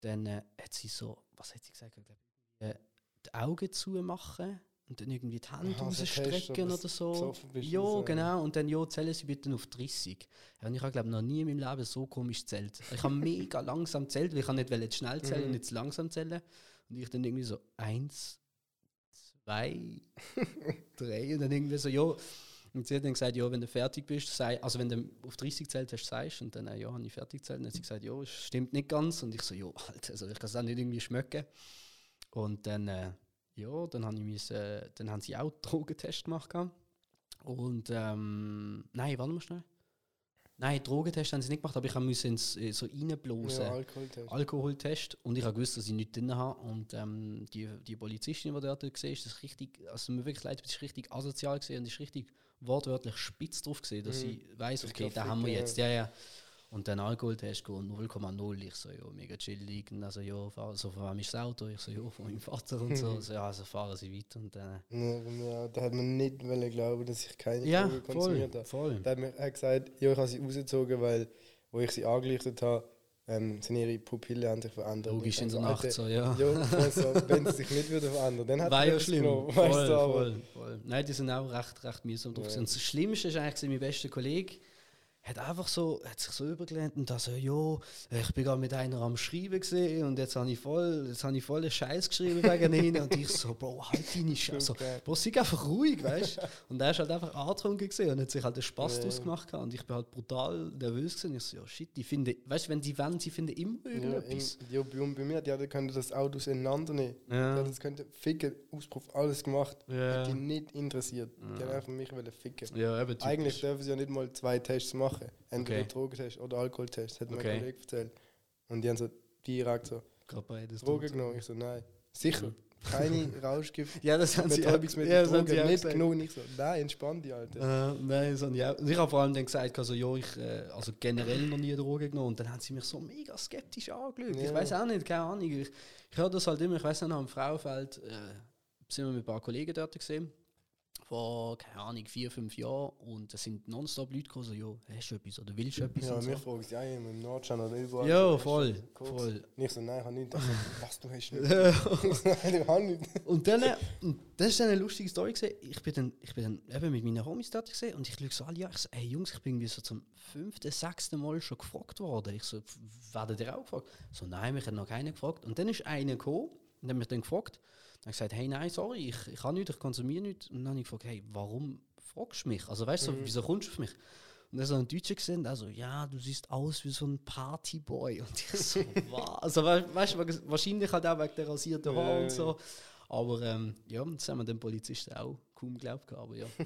Dann äh, hat sie so, was hat sie gesagt? Äh, die Augen zumachen und dann irgendwie die Hände Aha, rausstrecken oder so. Ja, genau. Und dann, ja, zählen sie bitte auf 30. Ja, und ich habe, glaube noch nie in meinem Leben so komisch gezählt. Ich habe mega [laughs] langsam gezählt, weil ich nicht schnell zählen Mhm. und nicht zu langsam zählen. Und ich dann irgendwie so eins, zwei, [laughs] drei und dann irgendwie so, ja. Und sie hat dann gesagt, ja, wenn du fertig bist, sei, also wenn du auf 30 zählt hast, sagst und dann, äh, ja, habe ich fertig gezählt. Und dann hat sie gesagt, ja, stimmt nicht ganz. Und ich so, ja, Alter, also ich kann es auch nicht irgendwie schmecken. Und dann, äh, ja, dann, habe ich müssen, äh, dann haben sie auch Drogentest gemacht. Und, ähm, nein, warte mal schnell. Nein, Drogentest haben sie nicht gemacht, aber ich musste ins, äh, so reinblasen. Ja, Alkoholtest. Alkoholtest und ich habe gewusst, dass ich nichts drin habe und ähm, die, die Polizistin, die dort gesehen ist, das richtig, also mir wirklich leid, das ist richtig asozial gesehen und ist richtig wortwörtlich spitz drauf gesehen, dass Mhm. ich weiß, okay, da haben wir jetzt, ja, ja. Und dann Alkoholtest go 0,0, ich so, ja, mega chillig und also, ja, fahr, so, von wem ist das Auto? Ich so, ja, von meinem Vater und so, [laughs] so ja, also fahren sie weiter und dann, Ja, mir auch. da hat man nicht wollen glauben, dass ich keine ja, Drogen konsumiert habe. voll. Da hat mir er gesagt, ja, ich habe sie rausgezogen, weil, wo ich sie angelichtet habe, ähm, sind ihre Pupillen haben sich verändert. Logisch in Und der so, Nacht so, ja. Ja, voll so, [laughs] wenn sie sich nicht wieder verändern, dann hat War er ja schlimm. genommen, Voll, weißt du, voll, voll. Nein, die sind auch recht, recht mühsam drauf. Ja. Und das Schlimmste ist eigentlich, mein bester Kollege hat einfach so, hat sich so übergelehnt und da so, jo, ich bin gerade mit einer am Schreiben gesehen und jetzt habe ich voll, jetzt habe ich voll einen Scheiß geschrieben wegen ihnen und ich so, Bro, halt deine Scheiße. So, Okay. Bro, sei einfach ruhig, weißt du? Und er ist halt einfach angetrunken gesehen und hat sich halt einen Spaß Ja. draus gemacht und ich bin halt brutal nervös gewesen. Ich so, ja shit, die finden, weißt du, wenn die wollen, sie finden immer Ja, irgendetwas. in, ja, bei, mir, die hatten können das Auto auseinandernehmen. Ja. Die hatten das könnte ficken, Auspuff, alles gemacht. Ja. Hat die nicht interessiert. Die haben einfach mich ficken. Ja, eben. Eigentlich dürfen sie ja nicht mal zwei Tests machen. Entweder Okay. Drogentest oder Alkoholtest, hat mein Okay. Kollege erzählt. Und die haben so direkt so Drogen genommen. Ich so, nein. Sicher. Keine [laughs] Rauschgift. Ja, das haben sie auch, Betäubungsmittel, ja, haben Drogen sie auch nicht genommen. Ich so, nein, entspann dich, Alter. Äh, nein, das habe ich auch. Und ich habe vor allem dann gesagt, also, ja, ich äh, also generell noch nie Drogen genommen. Und dann haben sie mich so mega skeptisch angeschaut. Ich Ja. weiß auch nicht, keine Ahnung. Ich, ich höre das halt immer, ich weiß nicht, am Frauenfeld äh, sind wir mit ein paar Kollegen dort gesehen. Vor, keine Ahnung, vier, fünf Jahren. Und es sind nonstop Leute gekommen, so, ja, hast du etwas oder willst du etwas? Ja, mich so. fragen sie auch immer im Nordschein oder überall. Ja, voll, voll. Und ich so, nein, ich habe nicht. Ich so, [laughs] was, du hast nicht? Ich [laughs] so, nein, ich habe nicht. Und dann, und das ist dann eine lustige Story gesehen. Ich bin dann, ich bin dann eben mit meinen Homies dort gesehen und ich schaue so alle an. Ich so, ey Jungs, ich bin irgendwie so zum fünften, sechsten Mal schon gefragt worden. Ich so, "F- werdet ihr auch gefragt? So, nein, mich hat noch keiner gefragt. Und dann ist einer gekommen und hat mich dann gefragt. Habe ich gesagt, hey, nein, sorry, ich, ich kann nicht, ich konsumiere nicht. Und dann habe ich gefragt, hey, warum fragst du mich? Also weißt du, so, wieso kommst du auf mich? Und dann so ein Deutscher gesehen, also ja, du siehst aus wie so ein Partyboy. Und ich so, [laughs] was? Also we- weißt du, wahrscheinlich halt auch wegen der rasierten Haare und so. Aber ähm, ja, das haben wir den Polizisten auch kaum geglaubt. Aber ja. [laughs]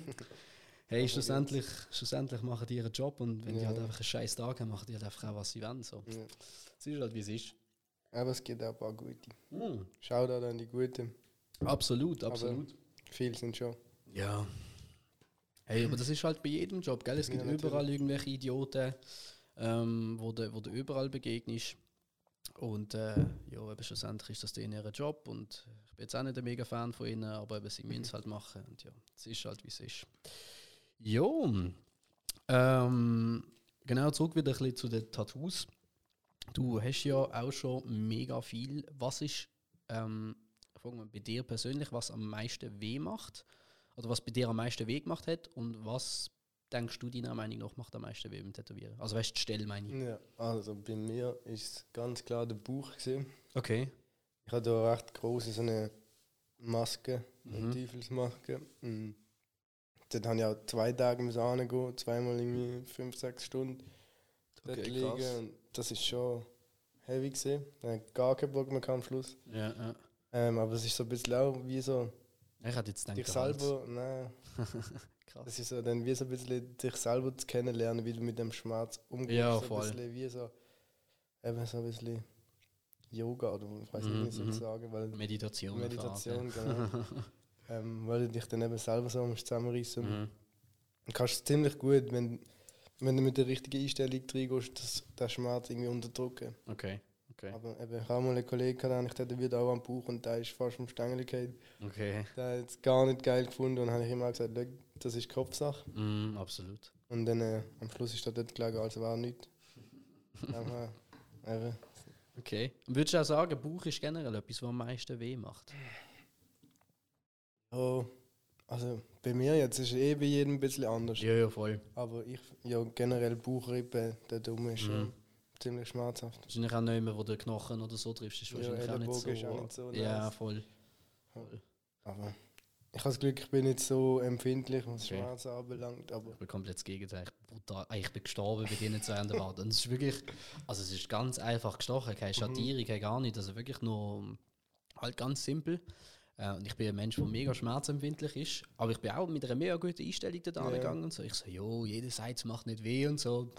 Hey, schlussendlich, schlussendlich machen die ihren Job und wenn die Ja. halt einfach einen scheiß Tag haben, machen die halt einfach auch, was sie wollen. So. Ja. Es ist halt, wie es ist. Aber es gibt auch ein paar gute. Mhm. Schau da an die Guten. Absolut, absolut. Viele sind schon. Ja. Hey, aber das ist halt bei jedem Job, gell? Es gibt Ja, überall irgendwelche Idioten, ähm, wo du wo du überall begegnest. Und äh, ja, eben schlussendlich ist das denen ihr Job und ich bin jetzt auch nicht ein mega Fan von ihnen, aber eben, sie müssen es halt machen und ja, es ist halt wie es ist. Jo, ähm, genau, zurück wieder ein bisschen zu den Tattoos. Du hast ja auch schon mega viel. Was ist, ähm, wir bei dir persönlich, was am meisten weh macht? Oder was bei dir am meisten weh gemacht hat und was denkst du deiner Meinung nach macht am meisten weh beim Tätowieren? Also weißt du, die Stelle meine ich. Ja, also bei mir ist es ganz klar der Bauch gesehen. Okay. Ich habe da recht große so eine Maske, eine Mhm. Teufelsmaske. Und dort habe ich auch zwei Tage müssen hingehen, zweimal irgendwie fünf, sechs Stunden dort Okay, liegen. krass. Und das ist schon heavy gesehen. Habe gar keinen Bock mehr am Schluss. Ja, ja. Ähm, aber es ist so ein bisschen auch wie so Ich hatte jetzt gedacht, dich selber, nein, [laughs] Krass. das ist so dann wie so ein bisschen dich selber zu kennenlernen, wie du mit dem Schmerz umgehst. Ja, so voll. Ein bisschen wie so, eben so ein bisschen Yoga oder ich weiß nicht, wie ich es mhm. sagen, weil Meditation. Meditation, genau. [laughs] ähm, weil du dich dann eben selber so musst zusammenreißen Mhm. Du kannst es ziemlich gut, wenn, wenn du mit der richtigen Einstellung reingehst, das, den Schmerz irgendwie unterdrücken. Okay. Okay. Aber eben, ich habe mal einen Kollegen gehabt, der tätowiert auch am Bauch und der ist fast vom Stängel gefallen. Okay. Der hat es gar nicht geil gefunden und habe ich immer gesagt, «Schau, das ist Kopfsache. Mm, absolut. Und dann äh, am Schluss ist er dort gelegen, also war nichts. [laughs] Aber, Okay. Und würdest du auch sagen, Bauch ist generell etwas, was am meisten weh macht? ja, also bei mir jetzt ist es eh bei jedem ein bisschen anders. Ja, ja, voll. Aber ich, ja generell Bauchrippe, der Dumme ist schon Mhm. Ziemlich schmerzhaft. Wahrscheinlich auch nicht mehr, wo du Knochen oder so triffst, ist Ja, wahrscheinlich auch nicht so. Ist auch nicht so ja, voll. voll. Aber ich habe das Glück, ich bin nicht so empfindlich, was Okay. Schmerzen anbelangt, aber Ich bin komplett das Gegenteil. Ich bin brutal. Ah, Ich bin gestorben bei denen zwei an der Wand. Und es ist wirklich, also es ist ganz einfach gestochen, keine Schattierung, keine gar nicht. Also wirklich nur halt ganz simpel. Äh, und ich bin ein Mensch, der mega schmerzempfindlich ist. Aber ich bin auch mit einer mega guten Einstellung da Ja. angegangen und so. Ich so, jo, jeder sagt, es macht nicht weh und so.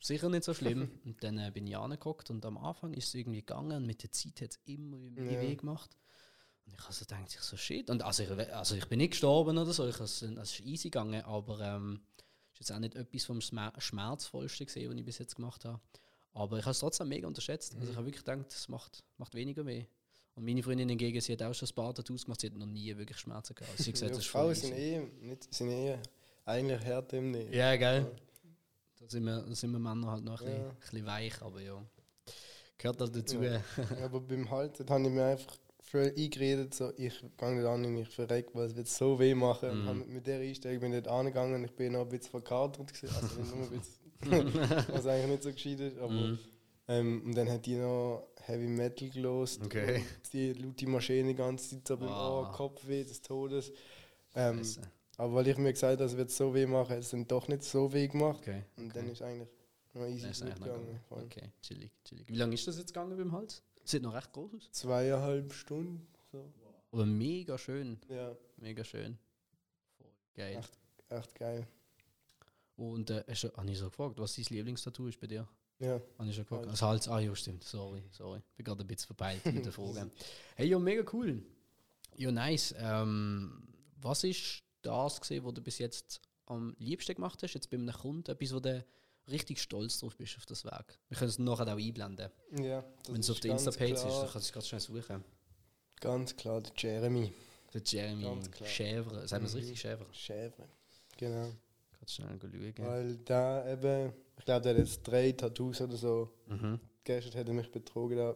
Sicher nicht so schlimm. [laughs] und dann äh, bin ich angeguckt und am Anfang ist es irgendwie gegangen und mit der Zeit hat es immer mehr Ja. weh gemacht. Und ich habe so gedacht, ich so shit. Und also ich, also ich bin nicht gestorben oder so, ich, also es ist easy gegangen, aber ähm, ist jetzt auch nicht etwas vom Schmer Schmerzvollsten gesehen, was ich bis jetzt gemacht habe. Aber ich habe es trotzdem mega unterschätzt. Also ich habe wirklich gedacht, es macht, macht weniger weh. Und meine Freundin hingegen, sie hat auch schon ein paar Tattoos gemacht, sie hat noch nie wirklich Schmerzen gehabt. Also sie hat gesagt, ja, das Frauen sind eh, nicht, sind eh eigentlich härter im Nähen. Ja, gell? Da sind wir, da sind wir Männer halt noch ein, bisschen, Ja. ein bisschen weich, aber ja. Gehört halt dazu. Ja. [laughs] Aber beim Halten habe ich mir einfach voll eingeredet, so, ich gehe nicht an und ich verreck, weil es wird so weh machen. Und Mhm. hab mit, der Einstellung bin ich nicht angegangen, ich bin noch ein bisschen verkatert gewesen, also nicht nur ein bisschen, [laughs] was eigentlich nicht so gescheit ist, aber Mhm. ähm, und dann hat die noch Heavy Metal gelost, Okay. die laute Maschine die ganze Zeit so beim Wow. Ohr, Kopfweh des Todes. Ähm, Scheiße. Aber weil ich mir gesagt habe, es wird so weh machen, es dann doch nicht so weh gemacht. Okay. Und dann ist eigentlich noch easy ist eigentlich noch gegangen. Voll. Okay, chillig, chillig. Wie lange ist das jetzt gegangen beim Hals? Sieht noch recht groß aus. Zweieinhalb Stunden. So. Aber mega schön. Ja, Mega schön. Voll geil. Ach. echt geil. Und äh, hast du, habe ich so gefragt, was dein Lieblingstattoo ist bei dir? Ja. Habe ich schon gefragt. Hals. Also Hals, ah ja, stimmt. Sorry, sorry. Bin gerade ein bisschen verpeilt mit der [laughs] Frage. Hey, ja, mega cool. Ja, nice. Ähm, was ist das gesehen, was du bis jetzt am liebsten gemacht hast? Jetzt bei einem Kunden, etwas, wo du richtig stolz drauf bist auf das Werk. Wir können es nachher auch einblenden. Ja, Wenn es auf der ganz Insta-Page ist, dann kannst du es gerade schnell suchen. Ganz klar, der Jeremy Der Jeremy Ganz. Chèvre. Sagen wir es Mhm. richtig, Chèvre? Schäfer. Genau. Kannst schnell schauen. Weil da eben, ich glaube, der hat jetzt drei Tattoos oder so. Mhm. Gestern hat er mich betrogen. Da.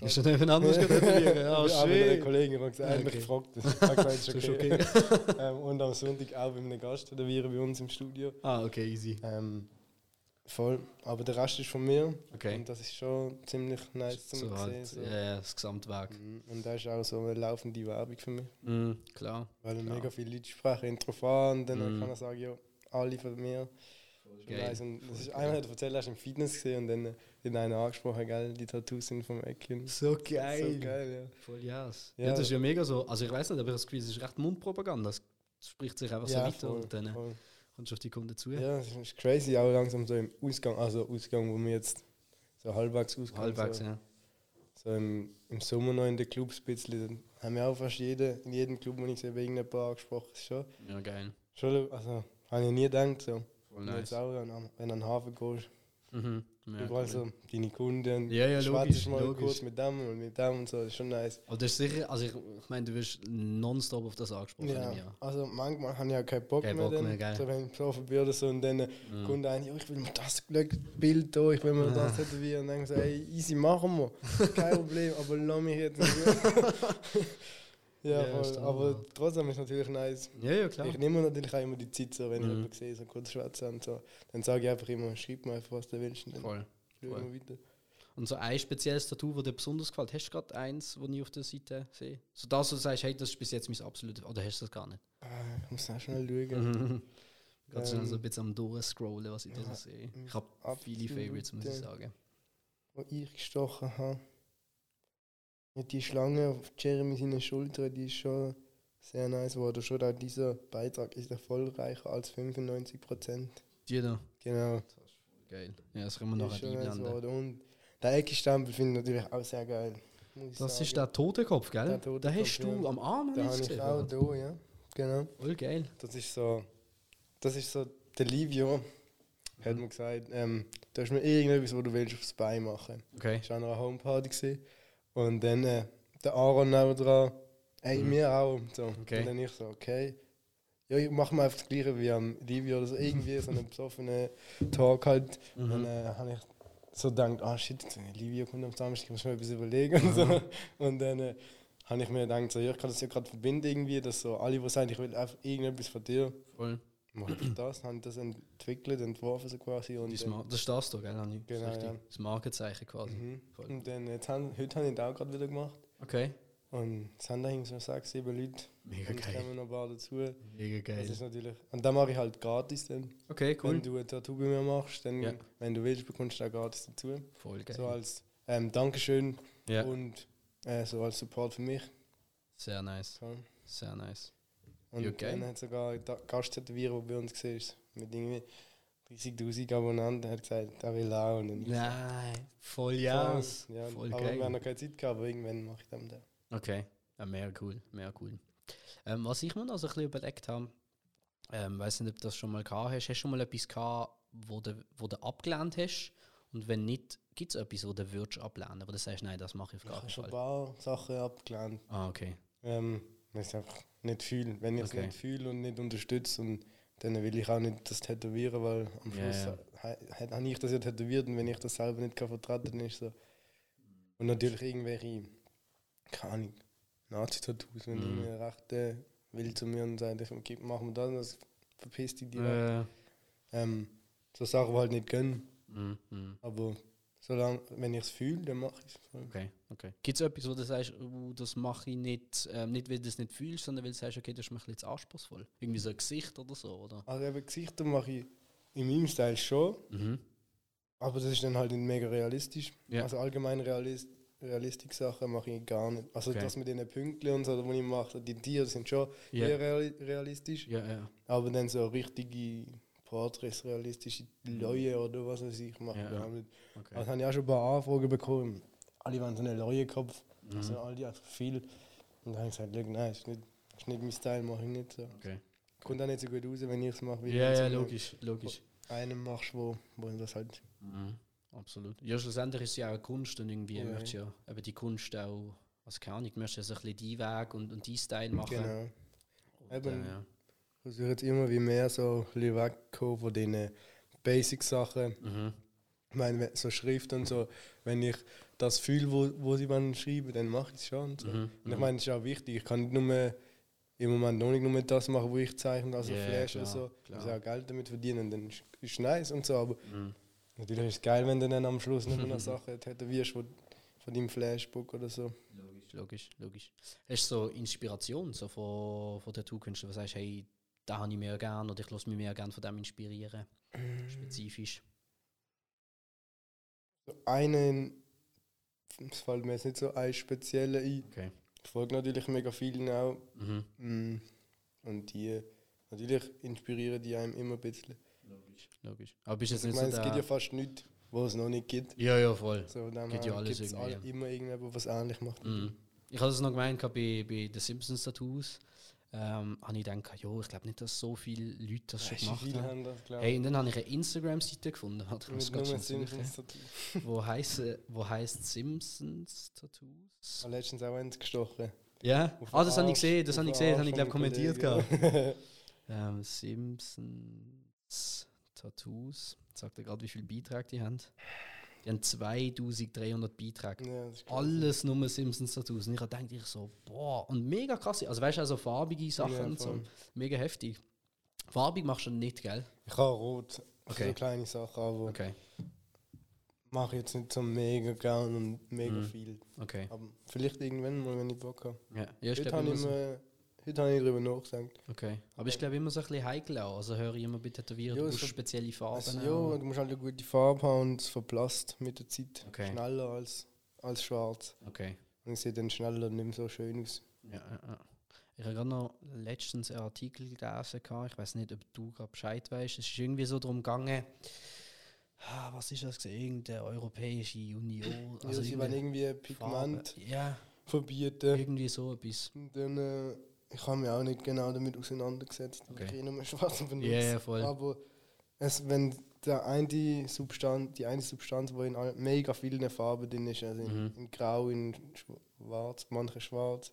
Ist schon jemand anderes tätowieren? [laughs] Ja, aber der schön. Kollege hat gesagt, Okay. okay. gefragt. Das [laughs] ich habe ist Das ist okay. [laughs] ähm, und am Sonntag auch bei einem Gast tätowieren bei uns im Studio. Ah, okay, easy. Ähm, voll. Aber der Rest ist von mir. Okay. Und das ist schon ziemlich nice zum So sehen. halt, So. ja, ja, das Gesamtwerk. Mhm. Und das ist auch so eine laufende Werbung für mich. Mhm, klar. Weil Klar. mega viele Leute sprechen drauf an und dann Mhm. kann er sagen, ja, alle von mir. Nice. Und das ist einmal hat er erzählt, er ist im Fitness gesehen und dann hat einer angesprochen, gell, die Tattoos sind vom Ecken. So So geil, Voll yes. Ja. Ja. das ist ja mega so. Also ich weiß nicht, aber ich das Gefühl, es ist recht Mundpropaganda. Es spricht sich einfach ja. so Ja, weiter voll, und dann voll. kommst du auf die Kunden zu. Ja, das ist crazy, auch langsam so im Ausgang, also Ausgang, wo wir jetzt so halbwegs ausgehen. Halbwegs, so, ja. so im, im Sommer noch in den Clubs ein bisschen, dann haben wir auch fast jeden, in jedem Club, wo ich sehe, wegen ein paar angesprochen. Das ist schon, Ja, geil. schon also, habe ich nie gedacht, so. Voll nice. Jetzt auch, wenn, du an den Hafen gehst, Mhm. Ja, überall cool. so deine Kunden, Ja, ja, logisch, mal logisch. kurz mit dem und mit dem und so, das ist schon nice. Aber das ist sicher, also ich, ich meine, du wirst nonstop auf das angesprochen. Ja, also manchmal habe ich auch keinen Bock Kein mehr. Bock mehr, gell. so, wenn ich bin oder so und dann Mhm. kommt einer, ja, ich will mir das Bild da, ich will mir das tätowieren und dann so, ey, easy, machen wir, [laughs] kein Problem, aber lass mich jetzt nicht. [laughs] ja, Ja, voll, aber trotzdem ist natürlich nice. Ja, ja, klar. Ich nehme natürlich auch immer die Zeit so, wenn ich Mhm. jemanden sehe, so kurz schwätzen und so, dann sage ich einfach immer, schreib mir einfach, was du willst und dann Voll. voll. weiter. Und so ein spezielles Tattoo, das dir besonders gefällt, hast du gerade eins, das ich auf der Seite sehe? So das, wo du sagst, hey, das ist bis jetzt mein absolutes, oder hast du das gar nicht? Ah, ich muss auch schnell schauen. [laughs] Gerade schnell so ein Ähm, bisschen am Durchscrollen, was ich da ja, sehe. mm, Ich habe viele Favorites, muss ich sagen. wo ich gestochen habe. Ja, die Schlange auf Jeremy seine Schulter, die ist schon sehr nice geworden. Schon auch dieser Beitrag ist erfolgreicher als 95 Prozent. Die da. Genau. Geil. Ja, das können wir ist nice einblenden. Und der Ecke-Stempel finde ich natürlich auch sehr geil. Das ist sagen. der Totenkopf, gell? Der Totenkopf, Den hast du ja. am Arm Den hab habe ich auch da, ja. Genau. Voll geil. Das ist so, das ist so, der Livio hat mir gesagt, ähm, du hast mir irgendetwas, was du willst, aufs Bein machen. Okay. Ich war an einer Homeparty gesehen. Und dann äh, der Aaron neben dran, ey, Mhm. mir auch. So. Okay. Und dann ich so, okay. Ja, ich mache mal einfach das Gleiche wie am Livio oder so. Irgendwie so einen [laughs] besoffenen Talk halt. Dann Mhm. äh, habe ich so gedacht, ah shit, jetzt, äh, Livio kommt am Samstag, ich muss mir etwas überlegen und so. Und dann äh, habe ich mir gedacht, so, ja, ich kann das ja gerade verbinden irgendwie, dass so alle, die sagen, ich will einfach irgendetwas von dir, Voll. Mach ich das. Dann habe ich das entwickelt, entworfen so quasi. Und Das, dann, Mar- das ist das da, gell? Das Genau, richtig. ja. Das Markenzeichen quasi. mhm. Und dann jetzt haben, heute habe ich das auch gerade wieder gemacht. Okay. Und es haben da so sechs, sieben Leute. Mega und geil. kommen noch ein paar dazu. Mega Das geil. ist natürlich. Und dann mache ich halt gratis dann. Okay, cool. Wenn du ein Tattoo bei mir machst, dann, Ja. wenn du willst, bekommst du auch gratis dazu. Voll geil. So als ähm, Dankeschön ja, und äh, so als Support für mich. sehr nice. So. Sehr nice. Und Ja, dann hat sogar ein Gasttätowierer, der bei uns war, mit irgendwie 30.000 Abonnenten, hat gesagt, er will auch. Und Nein, voll ja. Voll, ja. voll aber geil. wir haben noch keine Zeit gehabt, aber irgendwann mache ich dann den. Okay, ja, mehr cool, mehr cool. Ähm, was ich mir noch so ein bisschen überlegt habe, ähm, weiß nicht, ob du das schon mal gehabt hast, hast du schon mal etwas gehabt, wo du, wo du abgelehnt hast? Und wenn nicht, gibt es etwas, wo du würdest ablehnen, wo du sagst, nein, das mache ich auf Ich gar habe keinen schon ein Fall. paar Sachen abgelehnt. Ah, okay. Ähm, ich einfach nicht fühle. Wenn ich es Okay. nicht fühle und nicht unterstütze, und dann will ich auch nicht das tätowieren, weil am Ja, Schluss ja. ha- habe ich das ja tätowiert und wenn ich das selber nicht kann vertreten kann, ist so. Und natürlich irgendwelche, keine Ahnung, Nazi-Tattoos, wenn Mhm. mhm. Rechte will zu mir und sagt, ich gib- mach mir das, das verpisst die direkt. Äh, Ähm, so Sachen, die halt nicht gönnen. mm, mm. Aber solange, wenn ich es fühle, dann mache ich es. Okay, okay. Gibt es etwas, wo du sagst, oh, das mache ich nicht, ähm, nicht weil du es nicht fühlst, sondern weil du sagst, okay, das ist mir ein bisschen zu anspruchsvoll? Irgendwie so ein Gesicht oder so, oder? Also eben Gesichter mache ich in meinem Style schon. Mhm. Aber das ist dann halt nicht mega realistisch. Ja. Also allgemein realist, Realistik-Sachen mache ich gar nicht. Also Okay. das mit den Pünktchen und so, die ich mache, die Tiere sind schon reali realistisch. Ja, ja. Aber dann so richtige Porträts, realistische Leute oder was weiß ich, mache Ja, ja. Okay. Also habe ich auch schon ein paar Anfragen bekommen. Alle waren so einen Leuenkopf. Mhm. Also alle einfach viel. Und dann habe ich gesagt, «Schau, nein, ist nicht, ist nicht mein Style, mache ich nicht so. okay. Kommt auch nicht so gut raus, wenn ich es mache, wie Ja, ja, logisch, logisch. einem machst, wo, wo das halt Mhm. Absolut. Ja, schlussendlich ist es ja auch eine Kunst und irgendwie Ja. möchtest ja eben die Kunst auch, was keine Ahnung, du möchtest ja so ein bisschen deinen Weg und, und deinen Style machen. Genau. Und, Eben. äh, ja. Ich versuche jetzt immer wie mehr so wegzukommen von diesen Basic-Sachen. Mhm. Ich meine, so Schrift und so, wenn ich das fühle, wo, wo sie wollen schreiben, dann mache ich es schon. Und, so. Mhm. und ich meine, das ist auch wichtig. Ich kann nicht nur im Moment noch nicht nur das machen, wo ich zeichne, also Ja, Flash klar, oder so. klar. Ich muss auch Geld damit verdienen, dann ist es nice und so. Aber Mhm. natürlich ist es geil, wenn du dann am Schluss nicht mehr noch [laughs] Sachen tätowierst von, von deinem Flashbook oder so. Logisch, logisch, logisch. Hast du so Inspiration so von, von Tattoo-Künstlern, du sagst, hey, da habe ich mehr gern oder ich lasse mich mehr gern von dem inspirieren? Spezifisch. So einen, es fällt mir jetzt nicht so ein spezieller ein. Okay. Ich folge natürlich mega vielen auch. Mhm. Mm. Und die, natürlich inspirieren die einem immer ein bisschen. Logisch. Logisch. Aber bist jetzt Ich nicht meine, so es gibt ja fast nichts, was es noch nicht gibt. ja, ja, voll. So, dann Gibt ja alles irgendwie. alle- immer irgendjemand, was ähnlich macht. Mhm. Ich hatte es noch gemeint bei, bei den Simpsons Tattoos. Ähm, habe ich gedacht, jo, ich glaube nicht, dass so viele Leute das schon du, gemacht viele haben. das, Hey, und dann habe ich eine Instagram-Seite gefunden, muss Mit nur Simpsons Tattoo. [laughs] wo heisst, wo heisst Simpsons Tattoos? Ich habe letztens auch eins gestochen. Ja, Auf ah, das habe ich gesehen, das habe ich gesehen, das habe ich glaube kommentiert gehabt. [laughs] ähm, Simpsons Tattoos, sagt er gerade, wie viele Beiträge die haben? Die haben 2300 Beiträge. ja. Alles nur Simpsons Tattoos. Und ich dachte ich so, boah, und mega krass. Also weißt du, also farbige Sachen Ja, und so. Mega heftig. Farbig machst du nicht, gell? Ich habe rot. Okay. So kleine Sachen, aber Okay, mache jetzt nicht so mega gern und mega Mhm. viel. okay. Aber vielleicht irgendwann mal, wenn ich Bock habe. Ja, ja ich habe immer so. Heute habe ich darüber nachgedacht. Okay. Aber ich glaube immer so ein bisschen heikel auch. Also höre ich immer bei Tätowieren, Ja, du brauchst spezielle Farben. Also, ja, du musst halt eine gute Farbe haben und es verblasst mit der Zeit. Okay. Schneller als, als schwarz. Okay. Und es sieht dann schneller und nicht mehr so schön aus. Ja, ja, ja. Ich habe gerade noch letztens einen Artikel gelesen. Ich weiß nicht, ob du gerade Bescheid weißt. Es ist irgendwie so darum gegangen, ah, was ist das? Irgendeine Europäische Union. Also ja, sie wollen irgendwie Pigment Farbe. Ja, verbieten. irgendwie so etwas. Und dann, äh, ich habe mich auch nicht genau damit auseinandergesetzt. Okay. Ich eh nur schwarz benutzt. Ja, ja, voll. Aber es, wenn der eine Substanz, die eine Substanz, die in mega vielen Farben drin ist, also in, Mhm. in Grau, in Schwarz, manche Schwarz,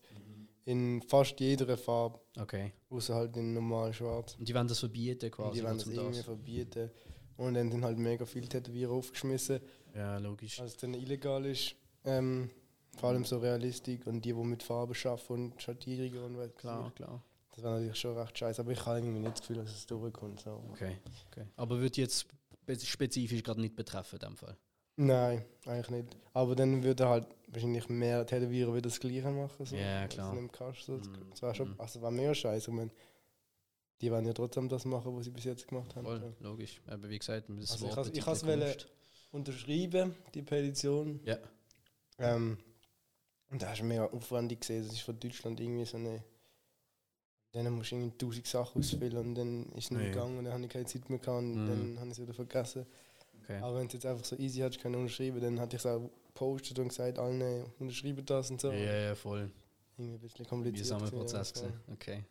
in fast jeder Farbe, Okay. außer halt in normal Schwarz. Und die wollen das verbieten Und quasi. die wollen das irgendwie verbieten. Und dann sind halt mega viele Tätowierer aufgeschmissen, Ja, logisch. als es dann illegal ist. Ähm, vor allem so Realistik und die, die mit Farben arbeiten und Schattierungen und was. Klar, klar. Das war natürlich schon recht scheiße, aber ich habe irgendwie nicht das Gefühl, dass es durchkommt. So. Okay, okay. Aber wird jetzt spe- spezifisch gerade nicht betreffen in dem Fall. Nein, eigentlich nicht. Aber dann würde halt wahrscheinlich mehr Tätowieren wie das Gleiche machen. So, Ja, klar. es nicht kannst, so. Mhm. Das war schon, Mhm. also war mega scheiße. Ich meine, die wollen ja trotzdem das machen, was sie bis jetzt gemacht haben. Voll, Ja. logisch. Aber wie gesagt, das Also ich Wort ich wollen- Kunst. Unterschrieben, die Petition. Ja. Ähm, und da hast du mega aufwendig gesehen. Das ist von Deutschland irgendwie so eine. Dann musst du irgendwie tausend Sachen ausfüllen und dann ist es nicht Nee. gegangen und dann habe ich keine Zeit mehr gehabt und Mhm. dann habe ich es wieder vergessen. Okay. Aber wenn es jetzt einfach so easy hat, können unterschreiben, dann hatte ich es auch gepostet und gesagt, allen unterschreiben das und so. Ja, ja, voll. Irgendwie ein bisschen kompliziert. Mühsamer Prozess ja, gewesen. Okay.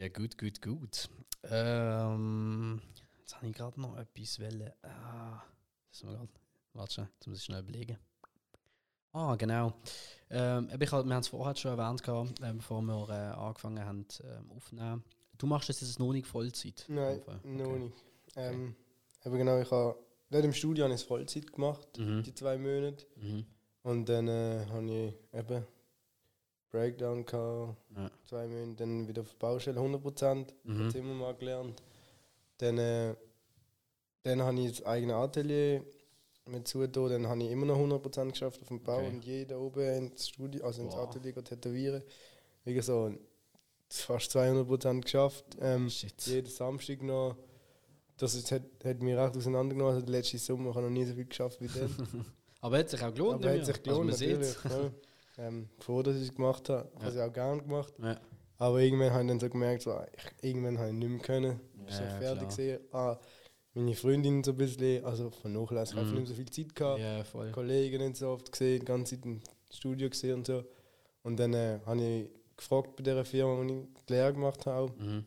Ja, gut, gut, gut. Ähm, jetzt habe ich gerade noch etwas wollen. Ah, das gerade. Warte schon, jetzt muss ich schnell überlegen. Ah, genau. Ähm, ich wir haben es vorher schon erwähnt, gehabt, ähm, bevor wir äh, angefangen haben ähm, aufzunehmen. Du machst das jetzt noch nicht Vollzeit? Nein, Okay. noch nicht. Ähm, aber genau, ich habe nicht im Studio habe ich es Vollzeit gemacht, Mhm. die zwei Monate. Mhm. Und dann äh, habe ich eben Breakdown gehabt, Ja. zwei Monate, dann wieder auf der Baustelle 100%, Mhm. Zimmermann gelernt. Dann, äh, dann habe ich das eigene Atelier mit zugetan, dann habe ich immer noch 100% geschafft auf dem Bau Okay. und jeder oben ins Studio, also ins Boah. Atelier tätowieren. Wie gesagt, fast 200% geschafft. Ähm, Shit. jeden Samstag noch. Das ist, hat, hat mir recht auseinandergenommen. Also, letzte Sommer habe ich noch nie so viel geschafft wie dann. [laughs] Aber hat sich auch gelohnt. Aber hat sich. Also, gelohnt, sieht's. natürlich. Ja. [laughs] Ähm, bevor dass ich es gemacht habe, habe ich es auch gerne gemacht. Ja. Aber irgendwann habe ich dann so gemerkt, so, ich, irgendwann habe ich nicht mehr können. Ich Ja, so ja, fertig gesehen. Ah, meine Freundin so ein bisschen, also ich habe Mhm. nicht mehr so viel Zeit gehabt. Ja, voll. Kollegen nicht so oft gesehen, die ganze Zeit im Studio gesehen und so. Und dann äh, habe ich gefragt bei dieser Firma, wo ich die Lehre gemacht habe, Mhm.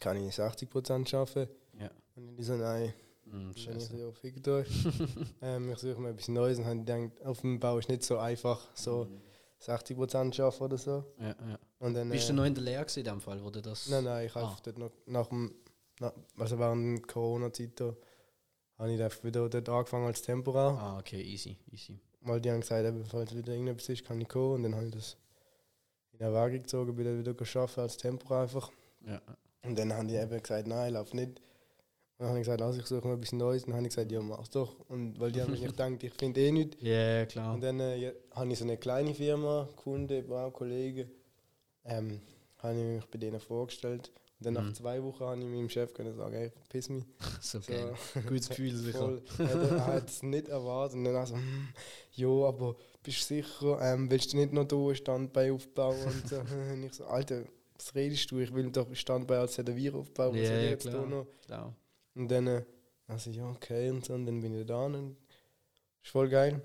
kann ich 60% arbeiten? Ja. Und ich so, nein, Mhm, dann ich scheiße. so, euch. [laughs] ähm, ich suche mir etwas Neues und habe gedacht, auf dem Bau ist nicht so einfach, so 60% arbeiten oder so. Ja, ja. Und dann, Bist äh, du noch in der Lehre in dem Fall, wo du das... Nein, nein, ich habe Ah. dort noch nach dem, nach, also während der Corona-Zeit da, habe ich einfach wieder dort angefangen als Temporar. Ah, okay, easy, easy. Weil die haben gesagt, eben, falls wieder irgendetwas ist, kann ich kommen. Und dann habe ich das in Erwägung gezogen, bin dann wieder geschafft als Temporar einfach. Ja. Und dann haben die eben gesagt, nein, lauf nicht. Und dann habe ich gesagt, also ich suche mal etwas Neues. Und dann habe ich gesagt, ja, mach's doch. Und weil die haben mir [laughs] gedacht, ich finde eh nichts. Ja, klar. Und dann äh, ja, habe ich so eine kleine Firma, Kunde, Baukollegen, ähm, habe ich mich bei denen vorgestellt. Und dann Mhm. nach zwei Wochen habe ich meinem Chef können sagen, ey, verpiss mich. [laughs] so So, [laughs] geil. Gutes Gefühl sicher. Er, hat es nicht erwartet. Und dann also, hm, ja, aber bist du sicher, ähm, willst du nicht noch da ein Standbein aufbauen? Und so. [laughs] Und ich so, Alter, was redest du? Ich will doch ein Standbein als Tätowierer aufbauen. Was soll ich ja, jetzt da klar. noch? Klar. Und dann, also ja, okay, und so. Und dann bin ich da. Und ist voll geil.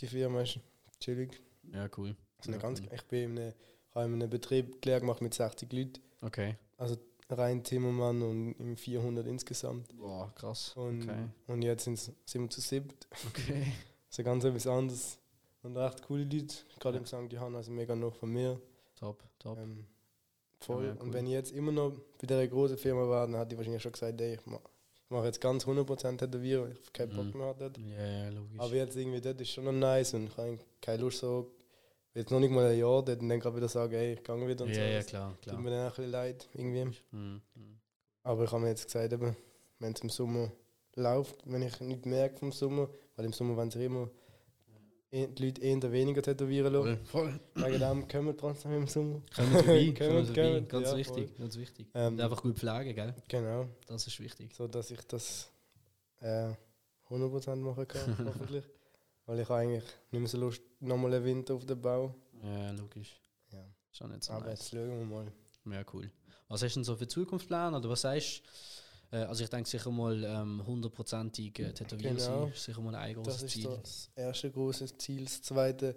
Die Firma ist chillig. Ja, cool. Also Ja, ganz, cool. ich bin in einem, habe in einem Betrieb die Lehre gemacht mit 60 Leuten. Okay. Also rein Zimmermann und im 400 insgesamt. Boah, krass. Und, Okay. und jetzt sind wir zu siebt. Okay. [laughs] Also ganz etwas anderes. Und recht coole Leute. Gerade Ja. im St. Johann, also mega noch von mir. Top, top. Ähm, voll. Ja, cool. Und wenn ich jetzt immer noch bei dieser großen Firma war, dann hätte ich wahrscheinlich schon gesagt, ey, ich mache mach jetzt ganz 100% tätowieren, weil ich keinen Bock Mhm. mehr hatte. Ja, ja, logisch. Aber jetzt irgendwie, das ist schon noch nice und ich habe keine Lust so, jetzt noch nicht mal ein Jahr dort und dann gerade wieder sagen, ey, ich gehe wieder und ja, so. ja, Das klar, Tut klar. mir dann auch ein bisschen leid, irgendwie. Mhm. mhm. Aber ich habe mir jetzt gesagt, eben, wenn es im Sommer läuft, wenn ich nicht merke vom Sommer, weil im Sommer wollen sich immer eh- die Leute eher weniger tätowieren lassen. Voll. Wegen dem können wir trotzdem im Sommer. Kommen wir vorbei, Kommen, kommen wir vorbei. kommen, Ganz ja, wichtig, ganz wichtig. Ähm, Und einfach gut pflegen, gell? Genau, Das ist wichtig. so dass ich das äh, 100% machen kann, [laughs] hoffentlich. Weil ich habe eigentlich nicht mehr so Lust, nochmal einen Winter auf den Bau. Ja, logisch. Ja. Schon nicht so Aber nice. jetzt schauen wir mal. Ja, cool. Was hast du denn so für Zukunftspläne? Oder was sagst du? Äh, also ich denke sicher mal ähm, hundertprozentig äh, tätowieren Genau. ist sicher mal ein Das großes ist Ziel. so das erste große Ziel. Das zweite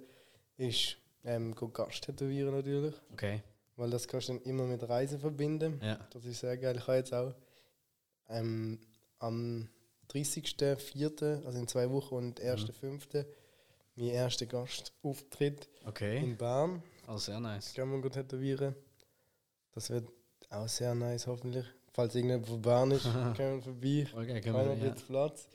ist ähm, Gast tätowieren natürlich. Okay, Weil das kannst du dann immer mit Reisen verbinden. ja. Das ist sehr geil. Ich habe jetzt auch ähm, am 30.04., also in zwei Wochen und 1.05. mein erster Gastauftritt Okay, in Bern. also sehr nice. Können wir gut tätowieren. Das wird auch sehr nice, hoffentlich. Falls irgendjemand von Bern ist, [laughs] können wir vorbei. Okay, können wir, ja. jetzt Platz.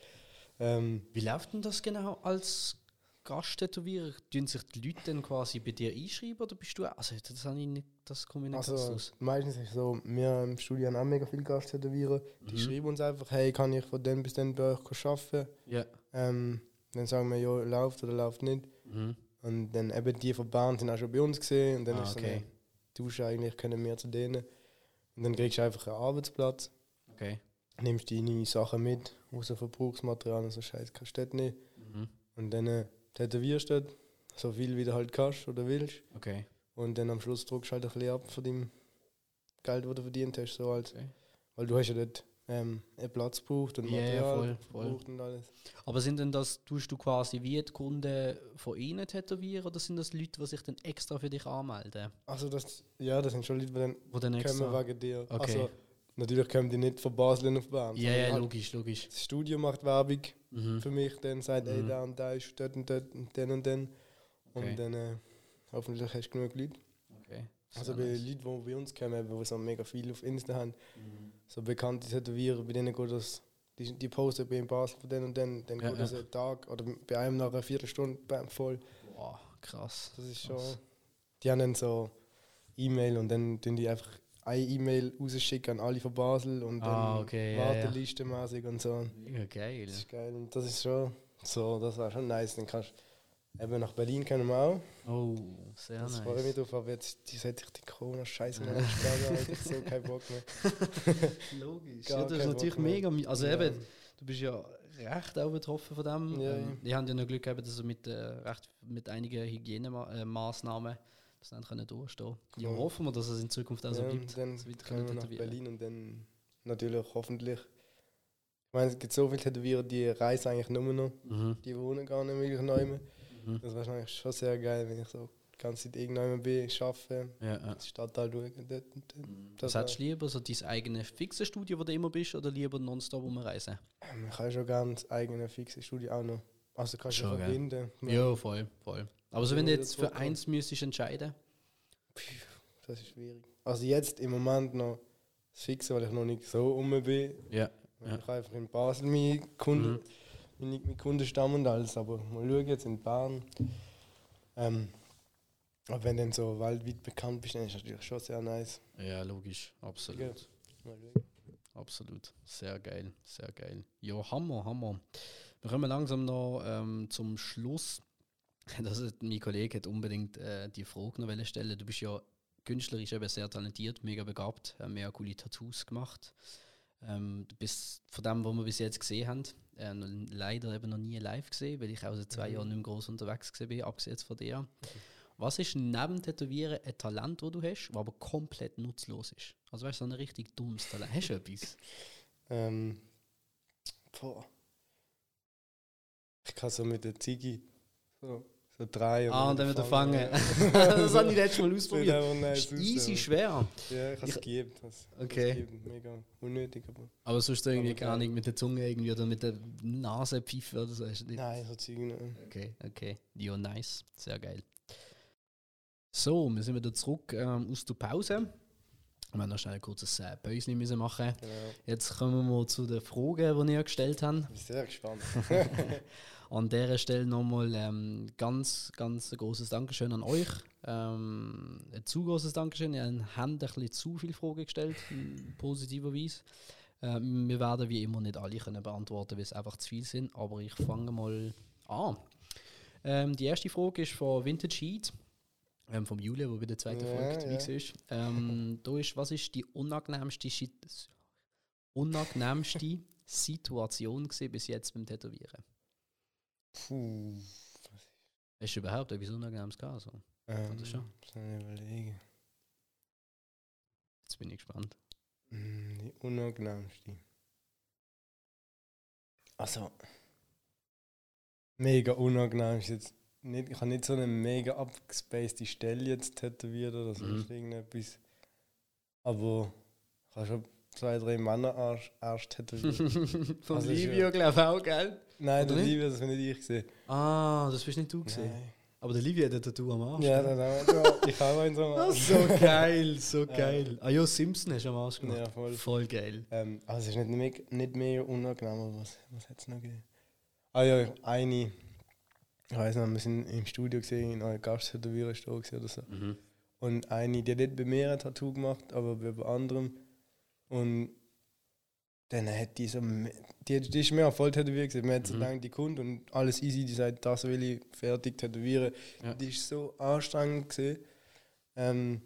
Ähm, Wie läuft denn das genau als Gasttätowierer? Tun sich die Leute dann quasi bei dir einschreiben oder bist du auch- Also das, habe ich nicht, das komme ich nicht also, raus. meistens ist es so, wir im Studio haben auch mega viele Gasttätowierer. Die Mhm. schreiben uns einfach, hey, kann ich von dann bis dann bei euch arbeiten? Ja. Ähm, dann sagen wir, ja, läuft oder läuft nicht. Mhm. Und dann eben die von Bahn sind auch schon bei uns gesehen und dann Ah, ist so okay. eine Dusche eigentlich, können wir zu denen. Und dann kriegst du einfach einen Arbeitsplatz, Okay. nimmst deine Sachen mit, außer Verbrauchsmaterial und so Scheiß kannst du nicht. Mhm. Und dann äh, tätowierst du dort, so viel wie du halt kannst oder willst. Okay. Und dann am Schluss druckst du halt ein bisschen ab von dem Geld, das du verdient hast. So als, Okay. Weil du hast ja dort ähm, einen Platz gebraucht und Material voll, voll. gebraucht und alles. Aber sind denn das, tust du quasi wie die Kunden von ihnen tätowieren oder sind das Leute, die sich dann extra für dich anmelden? Also das, ja, das sind schon Leute, die dann Wo dann kommen wegen dir. Okay. Also natürlich kommen die nicht von Basel auf Bern. Ja, sondern ja, halt logisch, logisch. Das Studio macht Werbung Mhm. für mich, dann sagt, ey, Mhm. da und da ist dort und dort und dann und dann. Okay. Und dann äh, hoffentlich hast du genug Leute. Okay. Also bei nice. Leuten, die bei uns kommen, die so mega viel auf Insta haben, Mhm. So bekannte Tätowierer, bei denen geht das, die, die posten bei in Basel von denen und dann, dann Ja, geht das einen Tag oder bei einem nach einer Viertelstunde bam, voll. Boah, krass. Das ist schon. Krass. Die haben dann so E-Mail und dann tun die einfach eine E-Mail rausschicken an alle von Basel und dann Ah, okay, ja, ja. Und so. Mega geil. Das ist geil und das ist schon so, das war schon nice. Dann kannst du eben nach Berlin können wir auch. Oh, sehr Das freue ich mich nice. drauf, aber jetzt die seit ich die Corona-Scheiße noch nicht habe, ich so keinen Bock mehr. [laughs] Logisch. Gar Ja, das ist natürlich mega. Also Ja. eben, du bist ja recht auch betroffen von dem. Ja, ähm, die haben ja noch Glück gehabt, dass sie mit, äh, recht, mit einigen Hygienemaßnahmen das dann können durchstehen Ja, Cool. hoffen wir, dass es in Zukunft auch so ja, bleibt. dann weiter können wir können nach. Berlin und dann natürlich hoffentlich. Ich meine, es gibt so viele Tätowierer, die reisen eigentlich nur noch. Mhm. Die wohnen gar nicht wirklich neu mehr. Mhm. Das wäre wahrscheinlich schon sehr geil, wenn ich so die ganze Zeit irgendwann bin, arbeite, Ja, ja. die Stadtteil schaue. Dort und dort. Was hättest du lieber, so dein eigenes fixes Studio, wo du immer bist, oder lieber nonstop rumreisen? Man kann schon gerne das eigene fixe Studio auch noch. Also kannst du verbinden. Ja, voll, voll. Aber so, wenn du jetzt für eins müsstest entscheiden, Das ist schwierig. Also jetzt im Moment noch das Fixe, weil ich noch nicht so um bin. ja. Ja. Ich einfach in Basel meine Kunden, Mhm. Meine, meine Kundenstamm und alles. Aber mal schauen, jetzt in Bern. Ähm, aber wenn du dann so weltweit bekannt bist, dann ist das natürlich schon sehr nice. Ja, logisch, absolut. Mal schauen. Absolut. Sehr geil, sehr geil. Ja, Hammer, Hammer. Wir kommen langsam noch ähm, zum Schluss. [laughs] Das ist, mein Kollege hat unbedingt äh, die Frage noch stellen. Du bist ja künstlerisch eben sehr talentiert, mega begabt, äh, mega coole Tattoos gemacht. Ähm, du bist von dem, was wir bis jetzt gesehen haben, äh, leider eben noch nie live gesehen, weil ich auch seit zwei Mhm. Jahren nicht mehr groß unterwegs gewesen bin, abgesehen von dir. Was ist neben Tätowieren ein Talent, das du hast, das aber komplett nutzlos ist? Also weißt du, so ein richtig dummes Talent. Hast du etwas? [laughs] Ähm, boah. Ich kann so mit der Ziggy so, so drei Ah, und dann wieder fangen. [laughs] Das habe ich letztes Mal Das ausprobiert. nice Ist easy ja. schwer. Ja, ich habe es gegeben. Das, Okay. Das. Mega unnötig, aber. Aber sonst irgendwie, geil. Ahnung, mit der Zunge irgendwie oder mit der Nase pfeifen oder so. Nicht? Nein, so Zeug nicht. Okay, okay. Ja, nice. Sehr geil. So, wir sind wieder zurück ähm, aus der Pause. Wir haben noch schnell ein kurzes äh, Päuschen müssen machen. Genau. Jetzt kommen wir zu den Fragen, die ihr gestellt habt. Ich bin sehr gespannt. [laughs] [laughs] An dieser Stelle nochmal ähm, ganz, ganz ein großes Dankeschön an euch. Ähm, ein zu großes Dankeschön. Ihr habt ein bisschen zu viele Fragen gestellt, in positiver Weise. Ähm, wir werden wie immer nicht alle können beantworten, weil es einfach zu viel sind. Aber ich fange mal an. Ähm, die erste Frage ist von Vintage Heat. Ähm, vom Julia, wo bei der zweiten Ja, Folge dabei ja. war. Ähm, da ist, was ist die unangenehmste, unangenehmste Situation bis jetzt beim Tätowieren? Puh. Du überhaupt etwas Unangenehmes gehabt? Also, Ähm, schon? muss ich überlegen. jetzt bin ich gespannt. Mm, Die unangenehmste. Also. Mega unangenehm ist jetzt. Nicht, ich habe nicht so eine mega abgespacede Stelle jetzt tätowiert oder sonst Mhm. irgendetwas. Aber ich habe schon zwei, drei Männer Arsch, Arsch tätowiert. [laughs] Von Also Livio, glaube ich, auch, gell? Nein, Oder der nicht? Liebe, das bin nicht ich gesehen. Ah, das bist nicht du gesehen. Aber der Livio hat ein Tattoo am Arsch. Ja, dann auch. Ich habe einen so am [laughs] Arsch. so geil, so geil. Ah ja, Simpson hast du am Arsch gemacht. Ja, voll. Voll geil. Ähm, also es ist nicht, mega, nicht mega unangenehm, aber was, was hat es noch gegeben? Ah ja, eine, ich weiß noch, wir sind im Studio gesehen, in einer Gasttätowierer ist da gewesen oder so. Mhm. Und eine, die hat nicht bei mir ein Tattoo gemacht, aber bei anderem. Und dann hat die so, die, die ist mehr voll tätowiert gewesen. Man hat so Mhm. gedacht, die kommt und alles easy, die sagt, das will ich fertig tätowieren. Ja. Die ist so anstrengend gewesen. Ähm,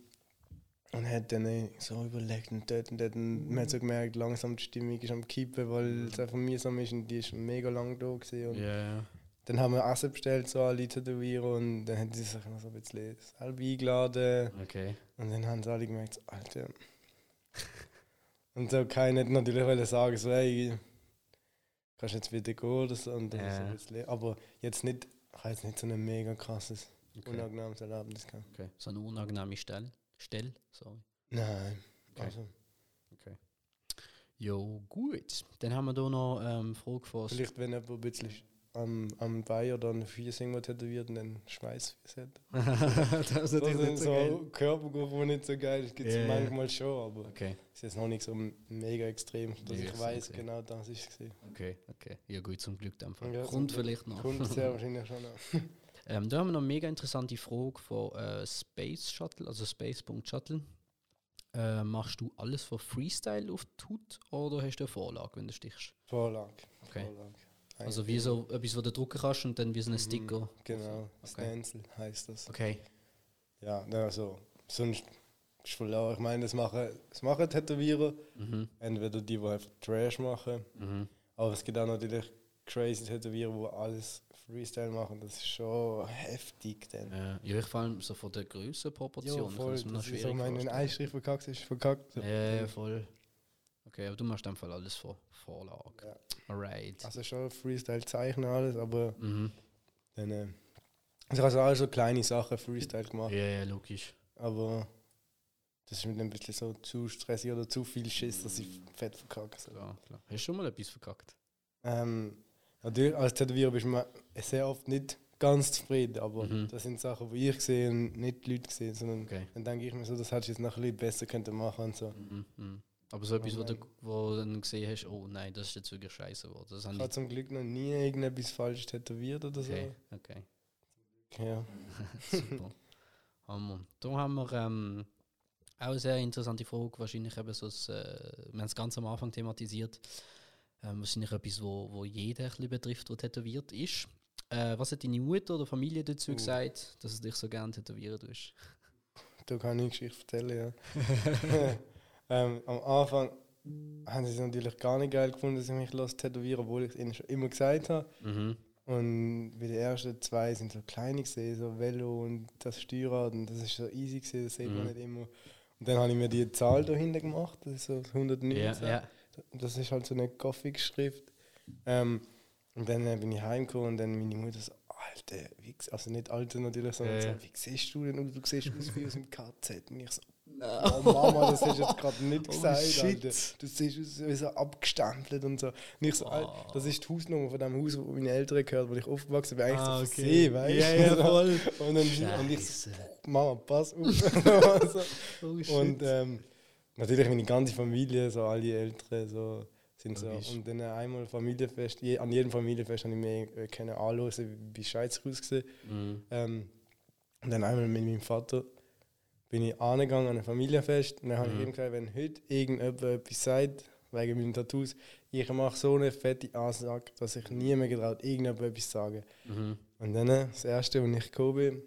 und hat dann so überlegt und dort und dort und man hat so gemerkt, langsam die Stimmung ist am Kippen, weil es einfach mühsam ist und die ist mega lang da gewesen. Und ja. dann haben wir Essen bestellt, so alle Tätowierer und dann haben sie sich noch so ein bisschen selber eingeladen. Okay. Und dann haben sie alle gemerkt, so, Alter. Und so keiner hat natürlich wollen sagen, so, hey, kannst jetzt wieder gehen oder so. Und dann Ja. so ein aber jetzt nicht, ich habe jetzt nicht so ein mega krasses, Okay. unangenehmes Erlebnis gehabt. okay. So eine unangenehme Stelle. Stelle, sorry. Nein. Okay. Also, Jo, gut. Dann haben wir da noch ähm, Frage von. vielleicht, wenn jemand ein bisschen am, am Bein oder an den Füßen irgendwo tätowiert und dann Schweißfüße hat. [laughs] das ist Das natürlich sind nicht so so. Körpergruppen, die nicht so geil sind. gibt es ja. manchmal schon, aber Okay, ist jetzt noch nicht so mega extrem, dass Ja, ich weiß, gesehen. genau das ist es. okay, okay. Ja gut, zum Glück dann. Ja, Glück. vielleicht noch. Kommt sehr [laughs] wahrscheinlich schon noch. Ähm, da haben wir noch eine mega interessante Frage von äh, Space Shuttle, also space.shuttle. Äh, machst du alles für Freestyle auf die Haut oder hast du eine Vorlage, wenn du stichst? Vorlage. Okay. Vorlage. Also wie so etwas, was du drucken kannst und dann wie so ein Sticker. Mhm, Genau, Okay. Stencil heißt das. Okay. Ja, also sonst ist voll auch, ich meine, das machen, das machen Tätowierer, Mhm. entweder die, die einfach Trash machen, Mhm. aber es gibt auch natürlich crazy Tätowierer, die alles Freestyle machen, das ist schon heftig dann. Ja, ich vor allem so von der Größenproportion. Ja, voll, noch das ist so, schwierig wenn ein. Einstrich verkackt ist, verkackt. Ja, ja, voll. Okay, aber du machst Fall alles vor Vorlage. Ja. Alright. Also schon Freestyle zeichnen alles, aber Mhm. dann, äh, ich habe also so kleine Sachen Freestyle gemacht. Ja, ja, logisch. Aber das ist mir dann ein bisschen so zu stressig oder zu viel Schiss, dass ich fett verkacke. So. Klar, klar. Hast du schon mal etwas verkackt? Ähm, natürlich, als Tätowierer bist du sehr oft nicht ganz zufrieden, aber Mhm. das sind Sachen, die ich sehe und nicht die Leute sehen, sondern Okay. dann denke ich mir so, das hättest du jetzt noch ein bisschen besser könnte machen und so. Mhm. Aber so etwas, wo du, wo du dann gesehen hast, oh nein, das ist jetzt wirklich scheiße geworden. Das Ich habe zum Glück noch nie irgendetwas falsch tätowiert oder so. Okay, okay. Ja. [laughs] Super. Hammer. Da haben wir ähm, auch eine sehr interessante Frage, wahrscheinlich eben so, das, äh, wir haben es ganz am Anfang thematisiert, ähm, wahrscheinlich etwas, wo, wo jeder ein bisschen betrifft, der tätowiert ist. Äh, was hat deine Mutter oder Familie dazu Uh. gesagt, dass du dich so gerne tätowieren tust? Da kann ich eine Geschichte erzählen, ja. [laughs] ähm, am Anfang haben sie es natürlich gar nicht geil gefunden, dass ich mich los tätowieren obwohl ich es ihnen schon immer gesagt habe. Mhm. Und bei den ersten zwei sind so kleine gesehen, so Velo und das Steuerrad und das ist so easy gesehen, das sieht man Mhm. nicht immer. Und dann habe ich mir die Zahl dahinter gemacht, das ist so 119. Ja, ja. Das ist halt so eine Gothic-Schrift. Ähm, und dann äh, bin ich heimgekommen und dann meine Mutter so, Alter, wie, also nicht Alter natürlich, sondern Ja, so, wie siehst du denn, du siehst aus wie aus dem KZ. Und ich so, oh [laughs] Mama, das hast du jetzt gerade nicht Oh, gesagt, shit. Alter. Du siehst aus wie so abgestempelt und so. Und ich so, Oh. das ist die Hausnummer von dem Haus, wo meine Eltern gehört, wo ich aufgewachsen bin, eigentlich Ah, so okay. See, weißt Ja, ja, voll. [laughs] Und, dann, und ich so, Scheiße. Mama, pass auf. [laughs] Oh. Und ähm, natürlich meine ganze Familie, so alle Eltern, so sind so. Und dann einmal Familienfest, je, an jedem Familienfest habe ich mir äh, können anhören, wie scheiße ich ausgesehen. Mhm. Ähm, und dann einmal mit meinem Vater bin ich angegangen an ein Familienfest. Und dann habe Mhm. ich ihm gesagt, wenn heute irgendjemand etwas sagt, wegen meinen Tattoos, ich mache so eine fette Ansage, dass ich nie mehr getraut, irgendjemand etwas zu sagen. Mhm. Und dann äh, das erste, als ich gekommen bin,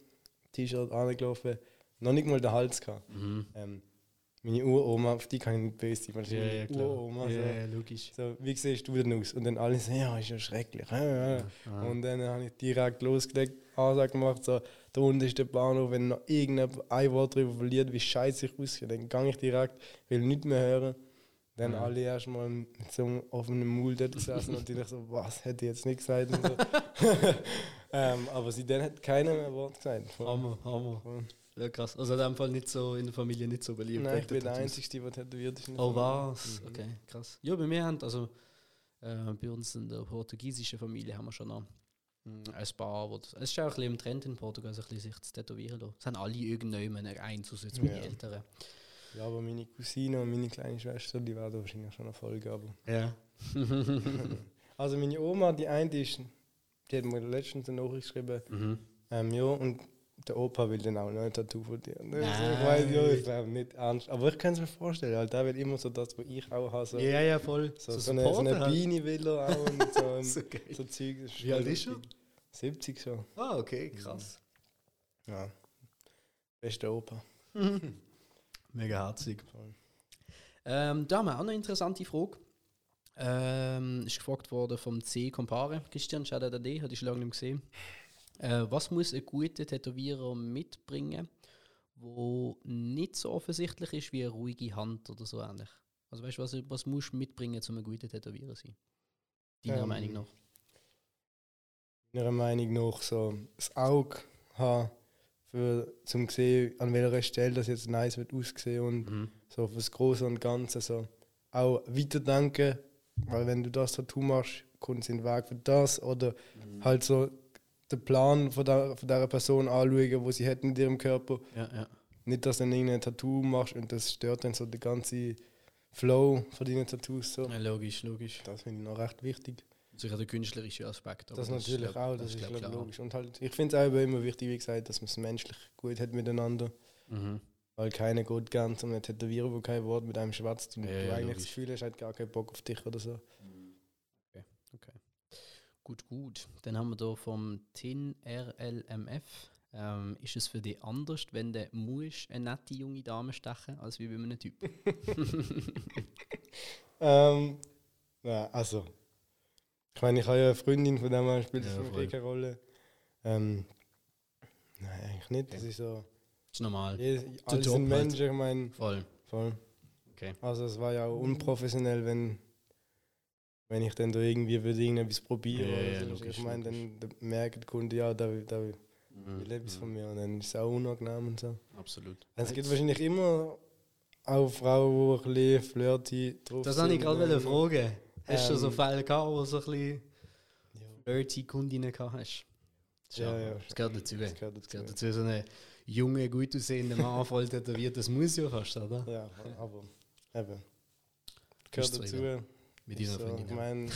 T-Shirt angelaufen, noch nicht mal den Hals gehabt. Mhm. Ähm, meine Uroma, auf die kann ich nicht böse sein, weil Ja, ja, klar. Uroma. Ja, so. ja, logisch. So, wie siehst du denn aus? Und dann alle so, ja, ist ja schrecklich. [laughs] Ja, ja. Und dann habe ich direkt losgelegt, Ansage gemacht, so, da unten ist der Bahnhof, wenn noch irgendjemand ein Wort darüber verliert, wie scheiße ich aussehe, dann gehe ich direkt, will nichts mehr hören. Dann Ja. alle erstmal mit so einem offenen Mund dort gesessen und ich so, was, hätte ich jetzt nicht gesagt. Und so. [laughs] ähm, aber seitdem hat keiner mehr ein Wort gesagt. Hammer, Hammer. Ja, krass. Also in dem Fall nicht so in der Familie nicht so beliebt. Nein, ich bin der. Einzige, der tätowiert ist. Oh was? Mhm. Okay, krass. Ja, bei mir haben, also äh, bei uns in der portugiesischen Familie haben wir schon noch ein paar, wo das, es ist auch ein bisschen im Trend in Portugal, so ein bisschen sich zu tätowieren lassen. Es haben alle irgendjemand eins, außer jetzt meine Ja. Eltern. Ja, aber meine Cousine und meine kleine Schwester, die werden wahrscheinlich schon Erfolg haben. Ja. [laughs] Also meine Oma, die eine, die, ist, die hat mir letztens eine Nachricht geschrieben, mhm. ähm, ja, und der Opa will dann auch noch ein Tattoo von dir. Und ich so, Nein. weiß ja, ich glaube nicht ernst. Aber ich kann es mir vorstellen, halt, der will immer so das, was ich auch habe. So, Ja, ja, voll. so, so, eine, so eine Supporter halt. Biene will er auch und so, und So geil. so Zeug. das ist Wie alt ist er? lustig. 70 schon. Ah, okay, krass. Ja. Bester Opa. [laughs] Mega herzig. Voll. Ähm, da haben wir auch eine interessante Frage. Ähm, ist gefragt worden vom C. Compare. Christian, schau dir D, hatte ich schon lange nicht gesehen. Äh, was muss ein guter Tätowierer mitbringen, wo nicht so offensichtlich ist wie eine ruhige Hand oder so ähnlich? Also weißt du, was, was musst du mitbringen, um ein guter Tätowierer zu sein? Deiner Ähm, Meinung nach? Meiner Meinung nach so das Auge haben, für, zum sehen, an welcher Stelle das jetzt nice wird aussehen und Mhm. so fürs Große und Ganze so auch weiterdenken, weil wenn du das Tattoo machst, kommt es in den Weg für das oder Mhm. halt so den Plan von der, von der Person anschauen, wo sie hat in ihrem Körper. Ja, ja. Nicht, dass du dann irgendein Tattoo machst und das stört dann so den ganzen Flow von deinen Tattoos. So. ja. Logisch, logisch. Das finde ich noch recht wichtig. Sicher der künstlerische Aspekt. Das natürlich glaub- auch, das, ist glaub logisch. Und halt, ich finde es auch immer wichtig, wie gesagt, dass man es menschlich gut hat miteinander. Mhm. Weil keiner geht gern zum einen Tätowieren, wo kein Wort mit einem schwätzt und Ja, du ja, eigentlich logisch. das Gefühl hast, hat gar keinen Bock auf dich oder so. Gut, gut. Dann haben wir da vom TIN RLMF. Ähm, ist es für dich anders, wenn du musst eine nette junge Dame stechen, als wie bei einem Typ? [laughs] Ähm, ja, also. Ich meine, ich habe ja eine Freundin, von der her spielt das Ja, keine Rolle. Ähm, nein, eigentlich nicht. Das ist so. ist normal. Jedes, alle Job sind halt. Menschen, ich meine, Voll. voll. Okay. Also es war ja auch unprofessionell, wenn, wenn ich dann da irgendwie würde irgendetwas probieren Ja, oder ja, so. logisch, ich meine, dann da merkt der Kunde, ja, da da will will etwas von mir und dann ist es auch unangenehm und so. Absolut. Es gibt wahrscheinlich immer auch Frauen, die ein bisschen flirty drauf Das wollte ich gerade fragen. Hast du so ähm, Fälle gehabt, wo du so ein bisschen Ja, flirty Kundinnen gehabt hast? Das, Ja, ja, das gehört dazu. das Das gehört gehört dazu. dazu. So eine junge, gut aussehende Mann [laughs] voll tätowiert, das muss ja fast, oder? Ja, aber eben. Gehört Bist du dazu. Mit deiner So, Freundin. ich mein,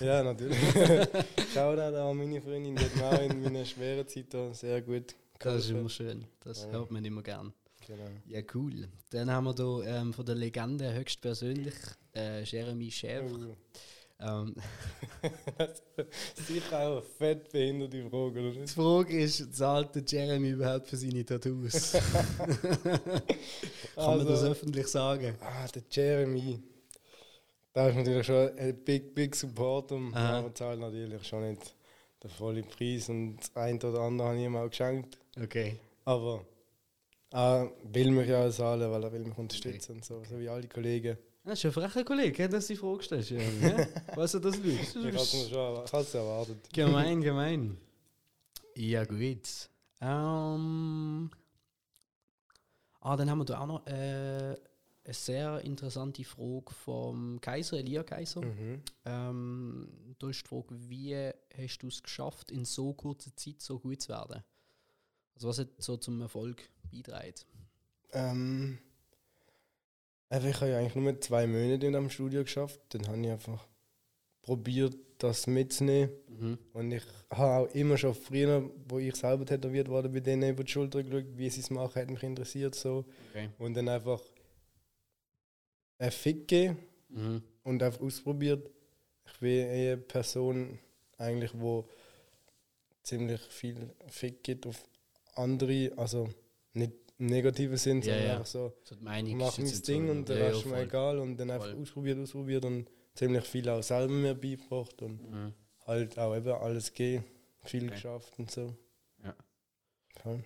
[laughs] ja, natürlich. [laughs] Schau da an meine Freundin, die hat mir auch in meiner schweren Zeit sehr gut Das ist geholfen. immer schön. Das Ja. hört man immer gern. Genau. Ja, cool. Dann haben wir da ähm, von der Legende höchstpersönlich äh, Jeremy Schäfer. Oh. Ähm, [laughs] Sicher auch eine fett behinderte Frage, oder die nicht? Frage ist, zahlt der Jeremy überhaupt für seine Tattoos? Kann man das Also- öffentlich sagen? Ah, der Jeremy. Da ist natürlich schon ein big, big Support, um, Aha. aber zahlt natürlich schon nicht den vollen Preis und eine oder andere habe ich ihm auch geschenkt. Okay. Aber er will mich ja auch zahlen, weil er will mich unterstützen und so, so wie alle Kollegen. Das ist ein frecher Kollege, dass du die Frage stellst. Jeremy, [laughs] ja? Weißt du, das Ich habe es erwartet. Gemein, [laughs] gemein. Ja, gut. Ähm, ah, dann haben wir da auch noch äh, eine sehr interessante Frage vom Kaiser, Elia Kaiser. Mhm. Ähm, da ist die Frage, wie hast du es geschafft, in so kurzer Zeit so gut zu werden? Also was hat so zum Erfolg beitragen? Ähm, einfach, ich habe ja eigentlich nur zwei Monate in dem Studio geschafft. Dann habe ich einfach probiert, das mitzunehmen. Mhm. Und ich habe auch immer schon früher, wo ich selber tätowiert wurde, bei denen über die Schulter geschaut, wie sie es machen, hat mich interessiert. So. Okay. Und dann einfach einen Fick gegeben Mhm. und einfach ausprobiert. Ich bin eine Person, eigentlich, wo ziemlich viel Fick gibt auf andere, also nicht im negativen Sinn, sondern ja. einfach so, So ist mein Ding und Ja, ja, ist mir egal und dann einfach Voll. ausprobiert, ausprobiert und ziemlich viel auch selber mir beigebracht und Mhm. halt auch eben alles gehen, viel Okay. geschafft und so. Ja. Voll.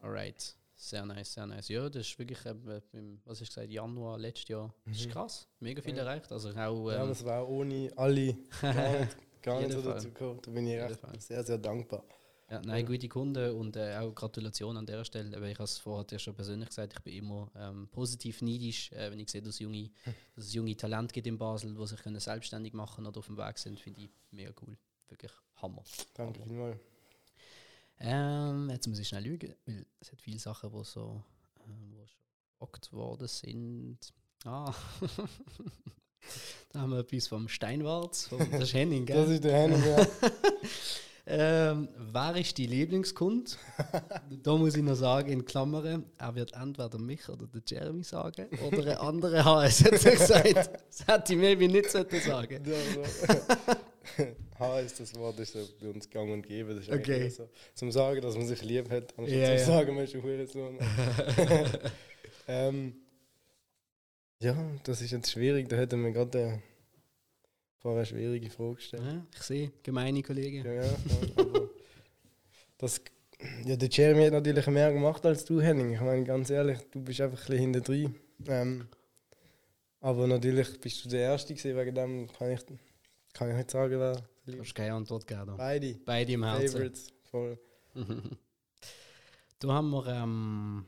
Alright. Sehr nice, sehr nice. Ja, das ist wirklich, ähm, im, was hast du gesagt, Januar letztes Jahr. Das ist Mhm. krass. Mega viel Ja. erreicht. Also auch. ja, Ähm, das war ohne alle gar nicht, [laughs] gar nicht so Fall. dazu gekommen. Da bin ich echt sehr, sehr dankbar. Ja, nein, Ja. gute Kunden und äh, auch Gratulation an dieser Stelle. Aber ich habe es vorher dir schon persönlich gesagt, ich bin immer ähm, positiv neidisch, äh, wenn ich sehe, dass, junge, [laughs] dass es junge Talente gibt in Basel, die sich können selbstständig machen oder auf dem Weg sind, finde ich mega cool. Wirklich Hammer. Danke vielmals. Ähm, jetzt muss ich schnell lügen, weil es hat viele Sachen, die so ähm, wo worden sind. Ah, [laughs] da haben wir etwas vom Steinwarz, vom, das ist [laughs] Henning, gell? Das ist der Henning, ja. [laughs] ähm, wer ist die Lieblingskund? da muss ich noch sagen, in Klammern, er wird entweder mich oder der Jeremy sagen oder eine andere HS hat er gesagt. Das hätte ich maybe nicht sagen. [laughs] H ist das Wort, ist so bei uns gang und gäbe. Das ist Okay. so. Zum Sagen, dass man sich lieb hat, anstatt Ja, zu ja. sagen, man ist ein Hurensohn. [laughs] ähm, ja, das ist jetzt schwierig. Da hätten wir gerade äh, vorher eine schwierige Frage gestellt. Ja, ich sehe, gemeine Kollegen. Ja, ja, aber das, ja, der Jeremy hat natürlich mehr gemacht als du, Henning. Ich meine, ganz ehrlich, du bist einfach ein bisschen hinter drin. Ähm, aber natürlich bist du der Erste gewesen, wegen dem kann ich, kann ich nicht sagen, wer Du hast keine Antwort gegeben. beide Beide im Herzen. Favorites voll. [laughs] da haben wir. Ähm,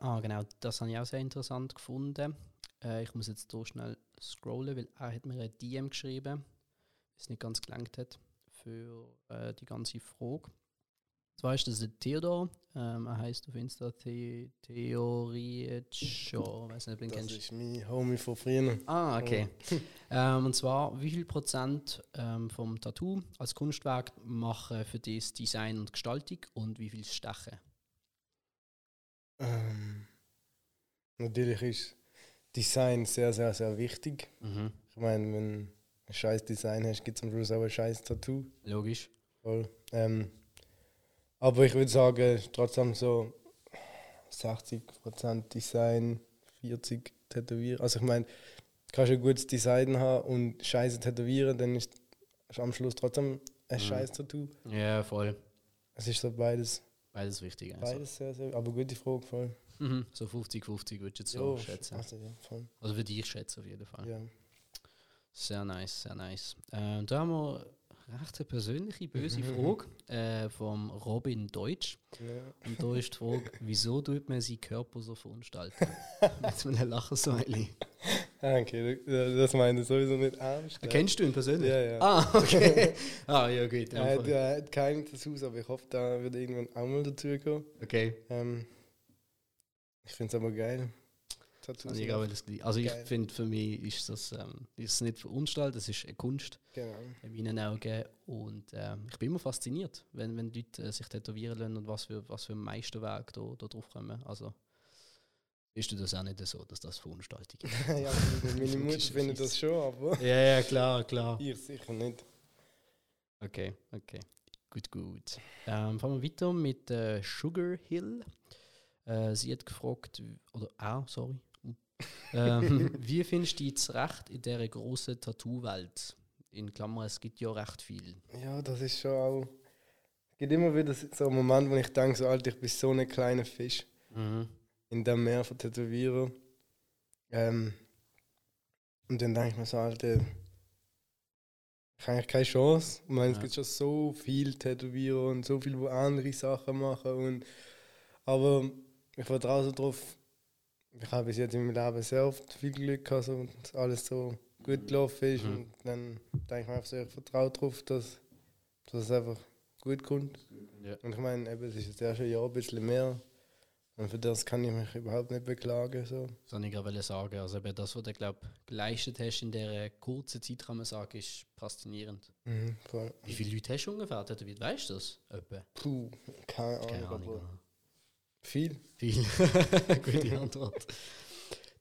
ah, genau, das habe ich auch sehr interessant gefunden. Äh, ich muss jetzt hier schnell scrollen, weil er hat mir ein DM geschrieben, es nicht ganz gelangt hat für äh, die ganze Frage. Zwar ist das der Theodor, ähm, er heißt auf Insta The Theorietshow, weiß nicht, ob du ihn Das kennst. ist mein Homie von früher. Ah, okay. [laughs] ähm, und zwar, wie viel Prozent ähm, vom Tattoo als Kunstwerk machen für das Design und Gestaltung und wie viel Stechen? Ähm, natürlich ist Design sehr, sehr, sehr wichtig. Mhm. Ich meine, wenn du ein scheiß Design hast, gibt es am Schluss auch ein scheiß Tattoo. Logisch. Voll. Ähm, aber ich würde sagen, trotzdem so 60% Design, 40% Tätowieren. Also ich meine, kannst du ein gutes Design haben und scheiße tätowieren, dann ist ist am Schluss trotzdem ein Mhm. scheiß Tattoo. Ja, voll. Es ist so beides, Beides wichtig. Also. beides sehr, sehr, aber gute Frage, voll. Mhm. So 50-50 würde ich jetzt so Ja, schätzen. Also, ja, voll. Also für dich schätzen auf jeden Fall. Ja. Sehr nice, sehr nice. Ähm, da haben wir recht eine persönliche, böse Frage äh, vom Robin Deutsch. Ja. Und da ist die Frage, [laughs] wieso tut man seinen Körper so verunstalten? [laughs] Mit so einem Lachersmiley. Ah, okay, das meine ich sowieso nicht ernst. Kennst du ihn persönlich? Ja, ja. Ah, okay. [laughs] ah, ja, gut. Er hat, er hat keine Tattoos, aber ich hoffe, da wird irgendwann auch mal dazu kommen. Okay. Ähm, ich finde es aber geil. Tattoos. Also ich, das gleich. also ich finde, für mich ist das ähm, ist nicht verunstaltet, das ist eine Kunst Genau. in meinen Augen. Und ähm, ich bin immer fasziniert, wenn, wenn Leute äh, sich tätowieren lassen und was für, was für Meisterwerke da, da drauf kommen. Also ist du das auch nicht so, dass das Verunstaltung ist? [laughs] ja, meine meine [laughs] Mutter findet das schon, aber [laughs] ja, ja, klar, klar. ich sicher nicht. Okay, okay. Gut, gut. Ähm, fahren wir weiter mit äh, Sugar Hill. Äh, sie hat gefragt, oder auch, sorry. Ähm, [laughs] wie findest du dich zurecht in dieser großen Tattoo-Welt? In Klammern, es gibt ja recht viel. Ja, das ist schon auch. Es gibt immer wieder so einen Moment, wo ich denke, so, Alter, ich bin so ein kleiner Fisch in dem Meer von Tätowierern. Ähm, und dann denke ich mir so, Alter, ich habe eigentlich keine Chance. Ich meine, es Ja. gibt schon so viele Tätowierer und so viele, die andere Sachen machen. Und, aber ich vertraue so drauf. Ich habe bis jetzt in meinem Leben sehr oft viel Glück gehabt, so, dass alles so gut gelaufen ist. Mhm. Und dann denke ich mir einfach so, ich vertraue darauf, dass, dass es einfach gut kommt. Ja. Und ich meine, eben, es ist jetzt erst ein Jahr ein bisschen mehr. Und für das kann ich mich überhaupt nicht beklagen. So. Das wollte ich gerade sagen. Also eben das, was du glaub, geleistet hast in dieser kurzen Zeit, kann man sagen, ist faszinierend. Mhm, voll. Wie viele Leute hast du ungefähr tätowiert? Weißt du das? Etwa? Puh, keine Ahnung. Keine Ahnung. Viel. Viel. [laughs] Gute Antwort.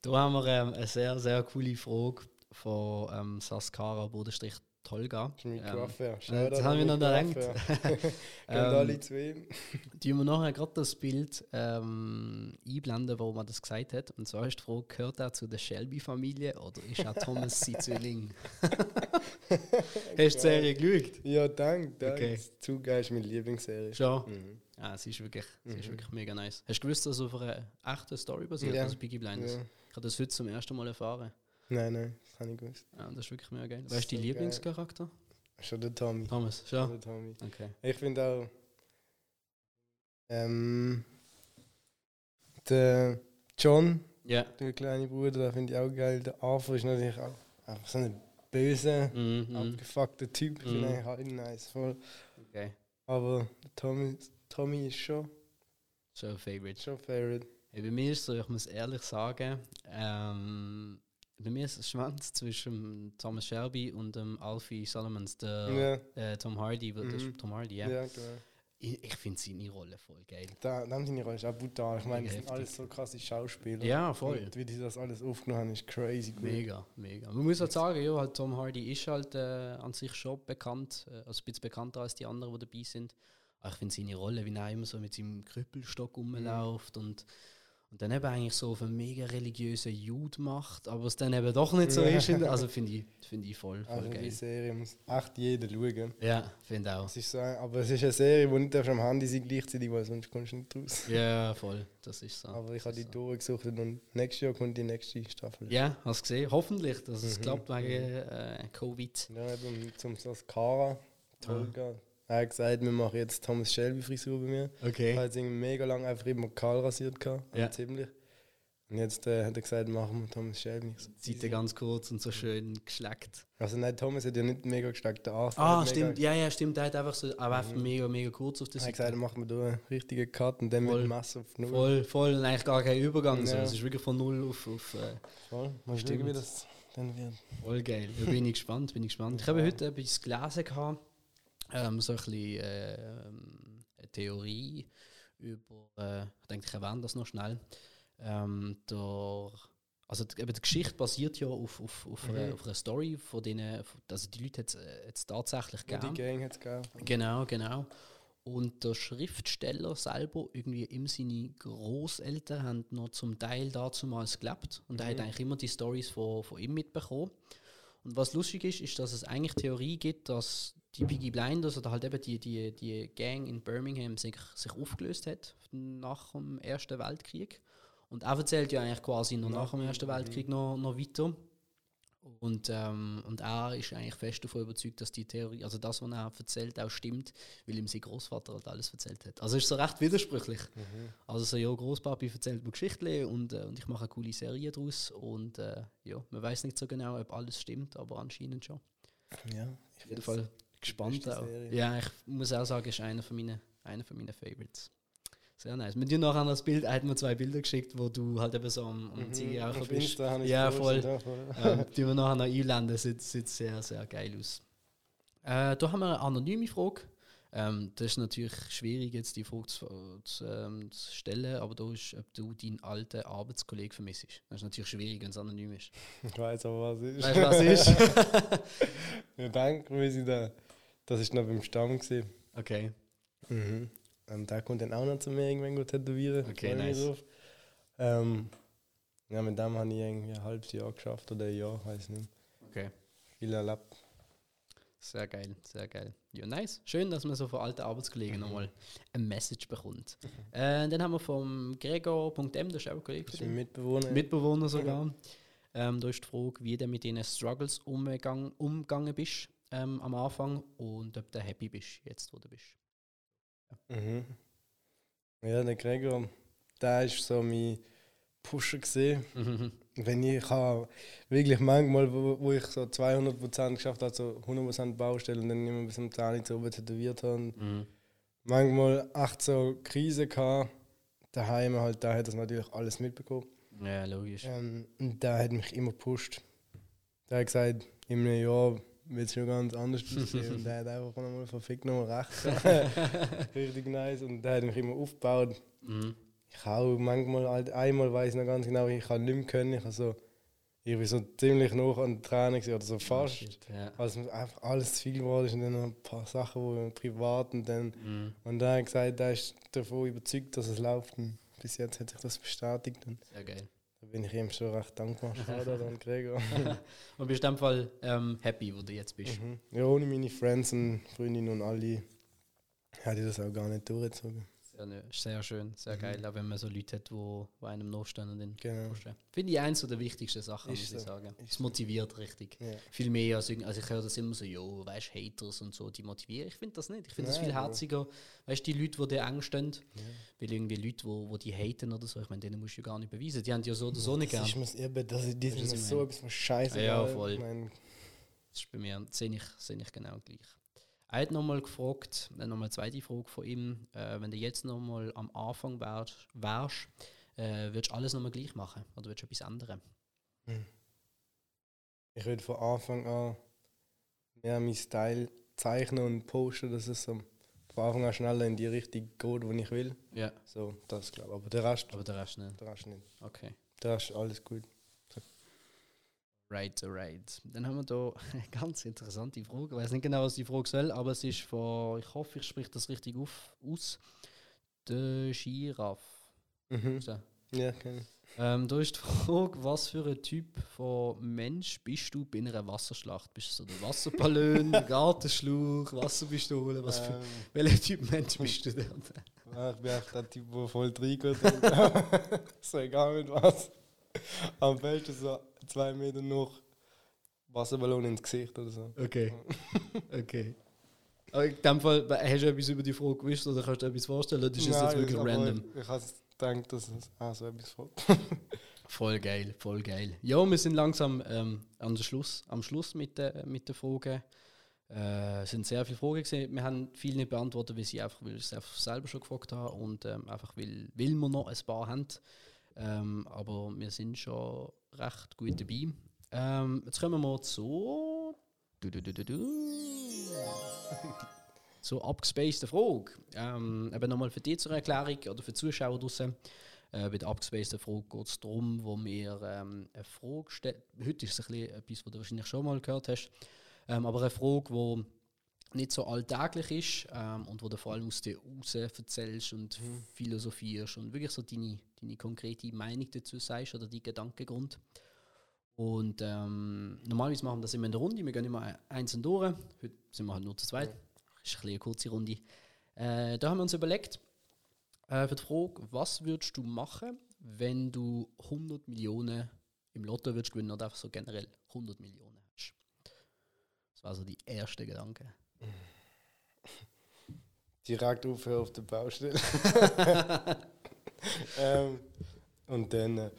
Da haben wir ähm, eine sehr, sehr coole Frage von ähm, Saskara Bodenstrich Tolga. Das ist mein Ähm, Coiffeur. das haben wir noch gedacht. Coiffeur. [laughs] [laughs] Gehen Ähm, alle zu ihm. Die wir nachher gerade das Bild ähm, einblenden, wo man das gesagt hat. Und zwar ist die Frage, gehört er zu der Shelby-Familie oder ist auch Thomas sein Zwilling? Hast du die Serie geschaut? Ja, danke. danke. Okay. Zu geil ist meine Lieblingsserie. Schon? Mhm. Ja, sie ist wirklich, sie ist Mhm. wirklich mega nice. Hast du gewusst, dass es auf einer echten Story basiert, Ja. also Biggie Blinders? Ja. Ich habe das heute zum ersten Mal erfahren. Nein, nein, das habe ich gewusst. Ja, das ist wirklich mega geil. Weißt ist du, dein. Lieblingscharakter? Schon der Tommy. Thomas, Schon der Tommy. Okay. Ich finde auch. Ähm, der John, Ja. der kleine Bruder, den finde ich auch geil. Der Arthur ist natürlich auch einfach so ein böser, Mhm, mhm. abgefuckter Typ. Ich finde Mhm. eigentlich auch nice. Voll. Okay. Aber der Tommy, Tommy ist schon, So ein Favorite. schon Favorite. Hey, bei mir ist es so, ich muss ehrlich sagen, ähm, bei mir ist es Schwanz zwischen Thomas Shelby und dem Alfie Solomons, der Ja, äh, Tom Hardy, weil das Mhm. Tom Hardy, ja. ja, genau. Ich, ich finde seine Rolle voll geil. Da, da haben seine Rolle ist auch brutal. Ich meine, das sind alles so krasse Schauspieler. Ja, voll. Und wie die das alles aufgenommen haben, ist crazy gut. Mega, mega. Man muss halt sagen, ja, halt Tom Hardy ist halt äh, an sich schon bekannt, äh, also ein bisschen bekannter als die anderen, die dabei sind. Ich finde seine Rolle, wie er immer so mit seinem Krüppelstock rumläuft und, und dann eben eigentlich so auf einen mega religiösen Jude macht, aber es dann eben doch nicht so Ja. ist. Also finde ich, find ich voll, voll Also die geil. Serie muss echt jeder schauen. Ja, finde auch. Es ist so, aber es ist eine Serie, die nicht am Handy sein gleichzeitig, weil sonst kommst du nicht raus. Ja, voll, das ist so. Aber ich habe die so. durchgesucht und nächstes Jahr kommt die nächste Staffel. Ja, hast du gesehen? Hoffentlich, dass es Mhm, klappt wegen mhm. äh, Covid. Ja, eben zum Cara, Ah. Tolga. Er hat gesagt, wir machen jetzt Thomas Shelby Frisur bei mir. Er Okay. hat irgendwie mega lang einfach immer kahl rasiert gehabt, Ja. also ziemlich. Und jetzt äh, hat er gesagt, machen wir Thomas Shelby. So, Seite ganz kurz und so schön geschleckt. Also nein, Thomas hat ja nicht mega gesteckt, der Arthur Ah, stimmt. Ja, ja, stimmt. Der hat einfach so, aber einfach Mhm. mega, mega kurz auf der er hat Seite. gesagt, machen wir da einen richtigen Cut und dann Voll. mit Messer auf Null. Voll, voll. Und eigentlich gar kein Übergang. So. Ja. Es ist wirklich von null auf, auf äh, Voll. Mal Stimmt. schauen, wie das dann wird. voll geil. Da bin ich gespannt, bin ich gespannt. Ich habe heute etwas gelesen gehabt, ähm, so ein bisschen äh, eine Theorie über, äh, ich denke, ich erwähne das noch schnell. Ähm, der, also die, eben die Geschichte basiert ja auf, auf, auf, einer, Mhm. auf einer Story von denen, also die Leute hat es tatsächlich Ja, gegeben. die Gang hat es gegeben. Genau, genau. Und der Schriftsteller selber, irgendwie ihm seine Großeltern, haben noch zum Teil dazumals gelebt. Und er hat Mhm. eigentlich immer die Stories von, von ihm mitbekommen. Und was lustig ist, ist, dass es eigentlich Theorie gibt, dass die Piggy Blinders oder halt eben die, die, die Gang in Birmingham sich, sich aufgelöst hat nach dem Ersten Weltkrieg. Und er erzählt ja eigentlich quasi noch nach dem Ersten Mhm. Weltkrieg noch, noch weiter. Und, ähm, und er ist eigentlich fest davon überzeugt, dass die Theorie, also das, was er erzählt, auch stimmt, weil ihm sein Großvater halt alles erzählt hat. Also ist so recht widersprüchlich. Mhm. Also so, ja, Großpapi erzählt mir Geschichten und, äh, und ich mache eine coole Serie daraus. Und äh, ja, man weiß nicht so genau, ob alles stimmt, aber anscheinend schon. Ja, Auf jeden Fall gespannt auch. Serie. Ja, ich muss auch sagen, ist einer von meinen, einer von meinen Favorites. Sehr nice. Mit dir nachher das Bild, er hat mir zwei Bilder geschickt, wo du halt eben so am, am Mhm. Bist. Ja, voll. ja, voll. ähm, die wir nachher noch einblenden, sieht, sieht sehr, sehr geil aus. Äh, da haben wir eine anonyme Frage. Ähm, das ist natürlich schwierig, jetzt die Frage zu, zu, ähm, zu stellen, aber da ist, ob du deinen alten Arbeitskollegen vermisst. Das ist natürlich schwierig, wenn es anonym ist. Ich weiß aber, was es ist. Weißt du, was es ist? [laughs] Ich denke, wir sind da. Das ist noch beim Stamm gesehen. okay. Mhm. Und der kommt dann auch noch zu mir irgendwann gut tätowieren. Okay, nice. Ähm, ja, mit dem habe ich irgendwie ein halbes Jahr geschafft oder ein Jahr, weiß nicht. Okay. Viel erlebt. Sehr geil, sehr geil. Ja, nice. Schön, dass man so von alten Arbeitskollegen Mhm. nochmal ein Message bekommt. Äh, dann haben wir vom Gregor.m, das ist auch ein Kollege Das ist dir. Mitbewohner. Mitbewohner sogar. Ähm, da ist die Frage, wie du mit diesen Struggles umgegangen, umgegangen bist ähm, am Anfang und ob du happy bist, jetzt wo du bist. Mhm. Ja, der Gregor, der ist so mein Pusher gesehen. Wenn ich wirklich manchmal, wo, wo ich so 200% geschafft habe, so 100% Baustelle und dann immer bis zum Zahn so oben tätowiert habe. Mhm. Manchmal echt so Krise gehabt. Daheim halt, da hat das natürlich alles mitbekommen. Ja, logisch. Ähm, und der hat mich immer gepusht. Der hat gesagt, in einem Jahr wird es schon ganz anders [laughs] aussehen. und der hat einfach nochmal verfickt nochmal recht. [laughs] [laughs] Richtig nice. Und der hat mich immer aufgebaut. Mhm. Ich auch manchmal, halt, einmal weiß ich noch ganz genau, ich kann nicht mehr können. Ich, also, ich bin so ziemlich noch an Tränen gewesen, oder so fast. Shit, Ja. Weil es einfach alles zu viel geworden ist und dann noch ein paar Sachen, wo privat und dann. Mhm. Und dann hat er gesagt, er ist davon überzeugt, dass es läuft. Und bis jetzt hat sich das bestätigt. Und Sehr geil. Bin ich ihm schon recht dankbar. [laughs] Schade an Gregor. [laughs] Und bist du in dem Fall ähm, happy, wo du jetzt bist? Mhm. Ja, ohne meine Friends und Freundinnen und alle hätte ich das auch gar nicht durchgezogen. Sehr, nö- sehr schön, sehr Mhm. geil, auch wenn man so Leute hat, wo, wo einem nachstehen und den Genau. pushen. Finde ich eins der wichtigsten Sachen, Ist muss ich so, sagen. ist Es motiviert richtig. Ja. Viel mehr als also ich höre das immer so, jo, weißt Haters und so, die motivieren. Ich finde das nicht. Ich finde das viel herziger, weißt die Leute, die dir eng stehen, Ja. weil irgendwie Leute, wo, wo die haten oder so, ich meine, denen musst du ja gar nicht beweisen. Die haben ja so oder so nicht gern. ist mir eben, das, du, ich so etwas Scheiße. Ja, voll. Ich mein, Das ist bei mir, sehe ich, sehe ich genau gleich. Er hat nochmal gefragt, äh, nochmal eine zweite Frage von ihm, äh, wenn du jetzt nochmal am Anfang wärst, wärst äh, würdest du alles nochmal gleich machen oder würdest du etwas ändern? Hm. Ich würde von Anfang an mehr meinen Style zeichnen und posten, dass es so von Anfang an schneller in die Richtung geht, wo ich will. Ja, So, das glaube ich. Aber der Rest, aber der Rest nicht. der Rest nicht. Okay. Der Rest alles gut. Right, right. Dann haben wir da [laughs] eine ganz interessante Frage. Ich weiß nicht genau, was die Frage soll, aber es ist von, ich hoffe, ich spreche das richtig auf, aus. Der Giraffe. Mhm. So. Ja, ich. Ähm, da ist die Frage, was für ein Typ von Mensch bist du bei einer Wasserschlacht? Bist du so der Wasserballon, [laughs] Gartenschlauch, Wasserpistole? Was für, Ähm, welcher Typ Mensch bist du denn? ja, ich bin echt der Typ, der voll reingeht. [laughs] so egal mit was. Am besten so zwei Meter noch Wasserballon ins Gesicht oder so. Okay. [laughs] Okay. Aber in dem Fall, hast du etwas über die Frage gewusst oder kannst du dir etwas vorstellen? Oder ist das jetzt wirklich random? Ich, ich habe gedacht, dass es auch so etwas vor. [laughs] Voll geil, voll geil. Ja, wir sind langsam ähm, an der Schluss, am Schluss mit den mit der Fragen. Äh, es sind sehr viele Fragen gesehen. Wir haben viele nicht beantwortet, weil sie einfach, weil ich es einfach selber schon gefragt habe und ähm, einfach weil, weil wir noch ein paar haben. Ähm, aber wir sind schon recht gut dabei. Ähm, jetzt kommen wir zu. Du, du, du, du, du. [laughs] so abgespaceden Frage. Ähm, eben nochmal für dich zur Erklärung oder für die Zuschauer draußen. Äh, bei der abgespaceden Frage geht es darum, wo wir ähm, eine Frage stellen. Heute ist es ein bisschen etwas, was du wahrscheinlich schon mal gehört hast. Ähm, aber eine Frage, die nicht so alltäglich ist ähm, und wo du vor allem aus dir raus erzählst und philosophierst und wirklich so deine, deine konkrete Meinung dazu sagst oder deinen Gedankengrund. Und ähm, normalerweise machen wir das immer in der Runde. Wir gehen immer einzeln durch. Heute sind wir halt nur zu zweit. Ist ein eine kurze Runde. Äh, da haben wir uns überlegt, äh, für die Frage, was würdest du machen, wenn du 100 Millionen im Lotto würdest gewinnen oder einfach so generell 100 Millionen hast? Das war so die erste Gedanke. [laughs] Direkt aufhören auf der Baustelle. [laughs] ähm, und dann. Äh,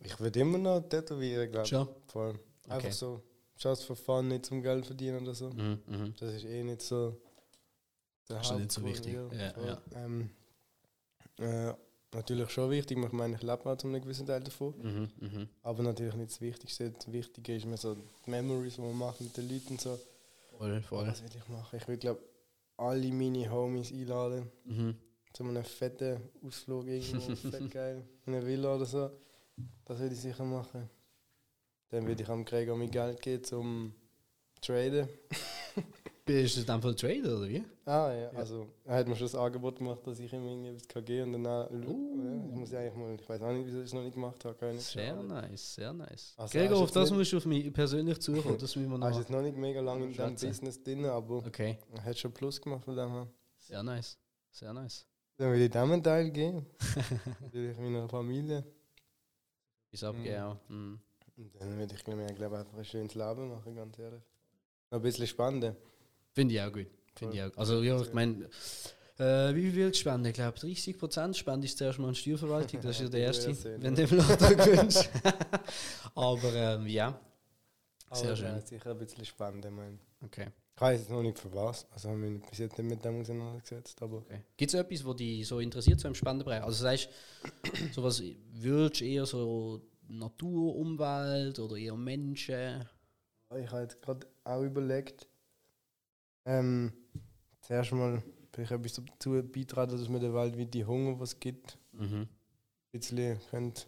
ich würde immer noch tätowieren, glaube ich. Schon? Voll. Einfach Okay. so. Just for fun, nicht zum Geld verdienen oder so. Mhm, mhm. Das ist eh nicht so. Der Ist nicht so wichtig. Ja, ja. Ähm, äh, natürlich schon wichtig, ich meine, ich lebe auch zu einem gewissen Teil davon. Mhm, mhm. Aber natürlich nicht das Wichtigste. Das Wichtige ist mir so die Memories, die man macht mit den Leuten so. Voll, voll. Was will ich machen? Ich will, glaube alle meine Homies einladen. Mhm. Zu einem fetten Ausflug irgendwo, [laughs] fett geil, in eine Villa oder so. Das würde ich sicher machen. Dann würde ich am Gregor mein Geld geben zum Traden. Bist du dem Fall Trader oder wie? Ah ja, also er hat mir schon das Angebot gemacht, dass ich ihm irgendwie etwas kann geben und dann Uh. ja, ich muss ja eigentlich mal, ich weiß auch nicht, wieso ich es noch nicht gemacht habe. Keine Sehr Ahnung. nice, sehr nice. Also, Gregor, hast auf das nicht- musst du auf mich persönlich zukommen. [laughs] Das müssen wir ist noch. jetzt noch nicht mega lange in Schätze. Business drin, aber Okay, er hat schon Plus gemacht von dem her. sehr nice. Sehr nice. Dann will ich dem einen Teil geben. Dann will ich meiner Familie. Bis abgeben. ja. Mhm. Und dann würde ich glaube ich, einfach ein schönes Leben machen, ganz ehrlich. Noch ein bisschen spannend. Finde ich auch gut. Finde ich auch. Also ja, ich meine, äh, wie viel will ich spenden? Ich glaube 30 Prozent spende ich zuerst mal an die Steuerverwaltung. Das ist ja der [laughs] erste, wenn du im Lotto gewünscht. [laughs] Aber ähm, ja, Sehr Aber schön. ja, sicher ein bisschen spannend, ich meine. okay. Ich weiß jetzt noch nicht für was. Also haben wir mich bis jetzt nicht mit dem auseinandergesetzt, aber okay. Gibt es etwas, was dich so interessiert, so im Spendenbereich? Also sagst du, sowas würdest du eher so Natur, Umwelt oder eher Menschen? ich habe jetzt gerade auch überlegt, ähm, zuerst mal vielleicht etwas dazu beitragen, dass wir der Welt wie die Hunger, was es gibt, Mhm. ein bisschen könnt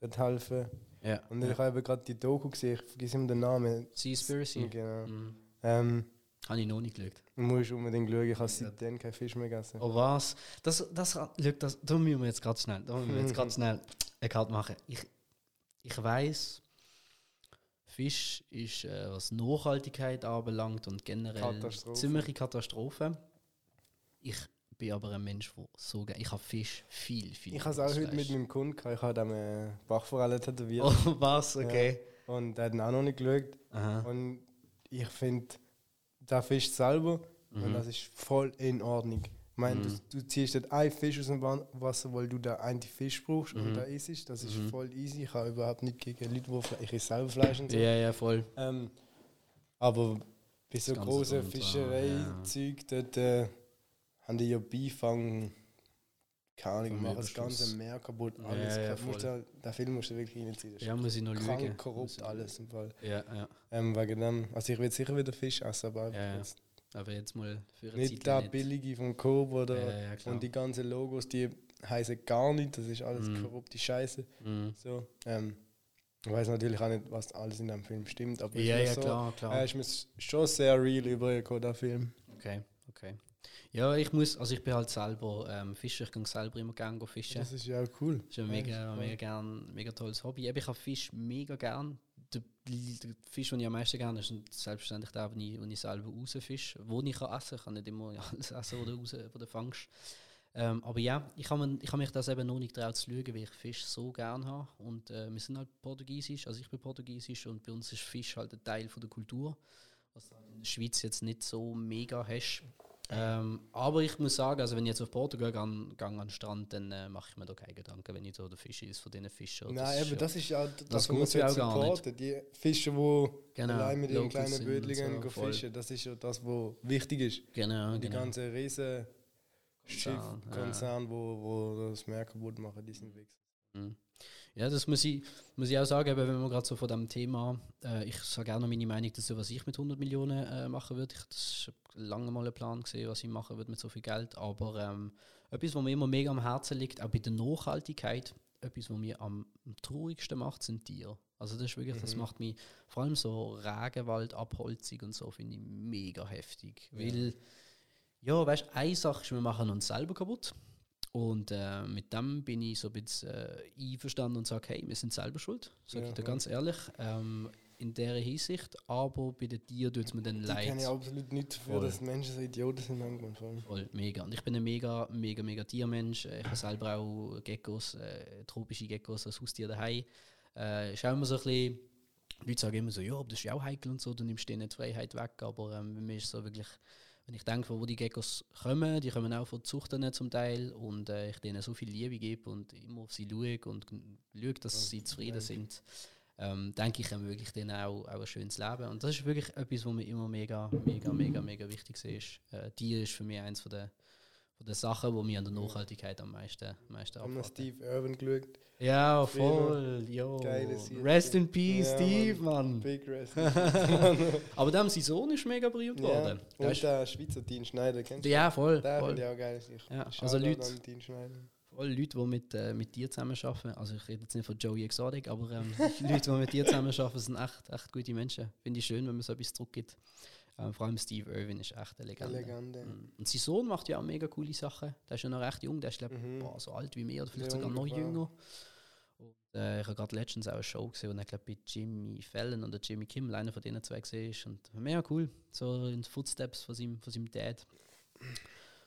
dort helfen. Ja. Und ich habe eben gerade die Doku gesehen, ich vergesse immer den Namen. Seaspiracy. Genau. Mhm. Ähm, Habe ich noch nicht geschaut. du musst unbedingt schauen, ich habe seitdem keinen Fisch mehr gegessen. Oh was? Das, das, das, da müssen wir jetzt gerade schnell, da müssen wir jetzt [laughs] gerade schnell eine Karte machen. Ich, ich weiß, Fisch ist, äh, was Nachhaltigkeit anbelangt und generell Katastrophe. ziemliche Katastrophe. Ich bin aber ein Mensch, der so gerne. Ich habe Fisch viel, viel. Ich habe es auch heute mit meinem Kunden gehabt. Ich habe dem eine Bachforelle tätowiert. Oh, was? Okay. Und der hat ihn auch noch nicht geschaut. Aha. Und ich finde, der Fisch selber, und Mhm. das ist voll in Ordnung. Ich meine, Mhm. du, du ziehst dort einen Fisch aus dem Wa- Wasser, weil du da einen Fisch brauchst Mhm. und da isst. Das ist Mhm. voll easy. Ich habe überhaupt nicht gegen Leute, die Fle- ich esse selber Fleisch und so. Ja, ja, voll. Ähm, aber bei so großen dran, Fischerei-Zeug, dort äh, haben die ja Beifang keine Ahnung, machen das ganze Meer kaputt, Ja, alles. ja, voll. du, den Film musst du wirklich reinziehen. Ja, muss ich noch krank. Muss korrupt, alles im Fall. Ja, ja. Ähm, wegen dem, also ich will sicher wieder Fisch essen, aber Ja, ja. jetzt Aber jetzt mal für eine nicht Zeit der nicht. billige vom Coop oder Ja, ja, und die ganzen Logos, die heißen gar nicht, das ist alles Mhm. korrupte Scheiße. Mhm. So, ähm, ich weiß natürlich auch nicht, was alles in dem Film stimmt, aber Ja, ja, so, klar, klar. Er ist mir schon sehr real übergekommen, der Film. Okay, okay. Ja, ich muss, also ich bin halt selber ähm, Fischer, ich gehe selber immer gerne fischen. Das ist ja auch cool. Das ist ein Ja, mega, ist mega, cool. gern, mega tolles Hobby. Ich habe Fisch mega gern. Der, Fisch, den ich am meisten gerne ist selbstverständlich der, den ich, ich selber rausfische. Wo ich kann essen kann. Ich kann nicht immer alles [laughs] essen, du, raus, wo du fängst. Ähm, aber ja, ich habe hab mich das eben noch nicht getraut zu schauen, weil ich Fisch so gern habe. Und äh, wir sind halt portugiesisch, also ich bin portugiesisch und bei uns ist Fisch halt ein Teil von der Kultur, was du halt in der Schweiz jetzt nicht so mega hast. Ähm, aber ich muss sagen, also wenn ich jetzt auf Portugal gehe, gehe an den Strand, dann äh, mache ich mir da keine Gedanken, wenn ich so der Fisch ist von diesen Fischen. Nein, eben, das ist ja das, das was nicht. supporten. Die Fischer, die Genau, allein mit ihren kleinen Bödlingen so, fischen, das ist ja das, was wichtig ist. Genau, die genau. ganzen riesen Konzern, ja. Schiffkonzerne, wo, wo das kaputt machen, die sind weg. Mhm. Ja, das muss ich, muss ich auch sagen, eben, wenn wir gerade so von dem Thema, äh, ich sage gerne meine Meinung dazu, was ich mit 100 Millionen äh, machen würde. Ich, das ist lange mal ein Plan gesehen, was ich machen würde mit so viel Geld. Aber ähm, etwas, was mir immer mega am Herzen liegt, auch bei der Nachhaltigkeit, etwas, was mir am, traurigsten macht, sind Tiere. Also das ist wirklich, das Mhm. macht mich, vor allem so Regenwald, Abholzung und so, finde ich mega heftig. Weil, ja, weißt du, eine Sache ist, wir machen uns selber kaputt. Und äh, mit dem bin ich so ein bisschen äh, einverstanden und sage, hey, wir sind selber schuld, sage Ja, ich dir ganz ehrlich, ähm, in dieser Hinsicht. Aber bei den Tieren tut es mir dann Die leid. kennen ja absolut nicht dafür, Voll. dass Menschen so Idioten sind manchmal. Voll, mega. Und ich bin ein mega, mega, mega Tiermensch. Äh, Ich habe selber auch Geckos, äh, tropische Geckos als Haustier daheim. Äh, ist auch immer so ein bisschen, Leute sagen immer so, ja, aber das ist ja auch heikel und so, du nimmst denen die Freiheit weg. Aber ähm, bei mir ist es so wirklich, wenn ich denke, von wo die Geckos kommen, die kommen auch von Zuchten zum Teil und äh, ich denen so viel Liebe gebe und immer auf sie schaue und schaue, dass sie zufrieden sind, ähm, denke ich, wir wirklich denen auch, auch ein schönes Leben. Und das ist wirklich etwas, was mir immer mega, mega, mega, mega wichtig ist. Äh, Tier ist für mich eins von der, von der Sachen, die mich an der Nachhaltigkeit am meisten, am meisten Haben wir. Steve Irwin geschaut? Ja, voll. Jo. Rest in peace, Ja, Steve, Mann. Big Rest. [laughs] Aber dem sein Sohn ist mega berühmt ja. worden. Der Und der Schweizer Dean Schneider, kennst du? ja, voll. Der voll. finde ich auch geil. Ich Ja, also Leute- an Dean Schneider. Voll Leute, die mit, äh, mit dir zusammenarbeiten. Also ich rede jetzt nicht von Joey Exotic, aber ähm, [laughs] Leute, die mit dir zusammenarbeiten, sind echt, echt gute Menschen. Finde ich schön, wenn man so etwas zurückgibt. Vor allem Steve Irwin ist echt eine Legende. Legende. Mhm. Und sein Sohn macht ja auch mega coole Sachen. Der ist ja noch recht jung, der ist glaub, Mhm. boah, so alt wie mir oder vielleicht Ja, sogar noch jünger. Und, äh, ich habe gerade letztens auch eine Show gesehen, und ich glaube bei Jimmy Fallon oder Jimmy Kimmel, einer von denen zwei gesehen ist. Und mega cool, so in den Footsteps von seinem, von seinem Dad.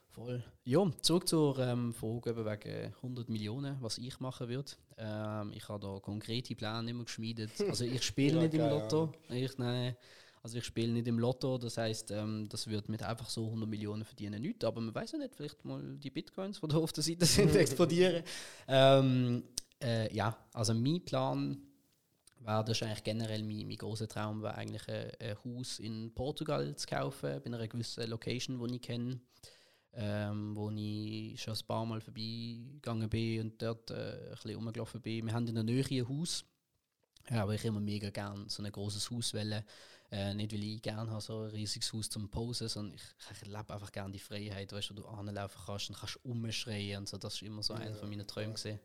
Voll. Ja, zurück zur ähm, Frage wegen 100 Millionen, was ich machen würde. Ähm, ich habe da konkrete Pläne immer geschmiedet. Also ich spiele Ja, nicht im Lotto. Ich, nein, also ich spiele nicht im Lotto, das heißt, ähm, das wird mit einfach so 100 Millionen verdienen nicht. Aber man weiß ja nicht, vielleicht mal die Bitcoins, die da auf der Seite sind, [laughs] explodieren. Ähm, äh, ja, also mein Plan wäre, das ist eigentlich generell mein, mein großer Traum, wäre eigentlich ein, ein Haus in Portugal zu kaufen, bei einer gewissen Location, die ich kenne. Ähm, wo ich schon ein paar Mal vorbeigegangen bin und dort äh, ein bisschen rumgelaufen bin. Wir haben in der Nähe ein Haus, ja, aber ich immer mega gerne so ein großes Haus wollen. Äh, nicht, weil ich gerne habe, so ein riesiges Haus zum Posen, sondern ich, ich lebe einfach gerne die Freiheit, weißt, wo du anlaufen kannst und kannst umschreien und so. Das ist immer so einer von meinen Träumen gewesen.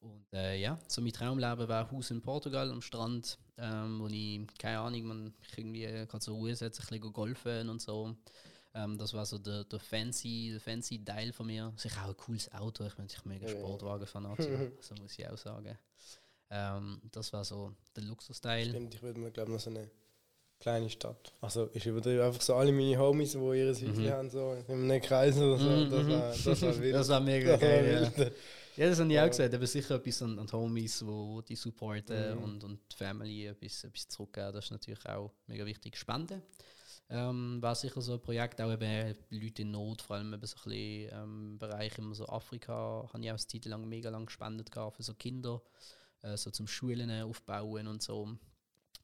Und äh, ja, so mein Traumleben wäre ein Haus in Portugal am Strand, ähm, wo ich, keine Ahnung, man ich irgendwie kann zur Ruhe setzen, ein bisschen golfen und so. Ähm, das war so der, der, fancy, der fancy Teil von mir. Sicher auch ein cooles Auto, ich bin natürlich mega Ja, ja. Sportwagen-Fanatiker, [laughs] so muss ich auch sagen. Ähm, das war so der Luxusteil. Stimmt, ich würde mir glaube noch so eine kleine Stadt. Also ich übertreibe einfach so alle meine Homies, die ihr Häuschen Mhm. haben, so in einem Kreis oder so. Mhm, Das mhm. war das war wild. Das war mega Das war geil, ja. wild. Ja, das habe ich auch Ja. gesagt. Aber sicher etwas an, an Homies, wo, wo die supporten Mhm. und, und die Family etwas, etwas zurückgeben. Das ist natürlich auch mega wichtig. Spenden ähm, war sicher so ein Projekt. Auch eben Leute in Not, vor allem eben so ein bisschen ähm, Bereich immer so Afrika, habe ich auch eine Zeit lang mega lang gespendet gehabt für so Kinder, äh, so zum Schulen aufbauen und so.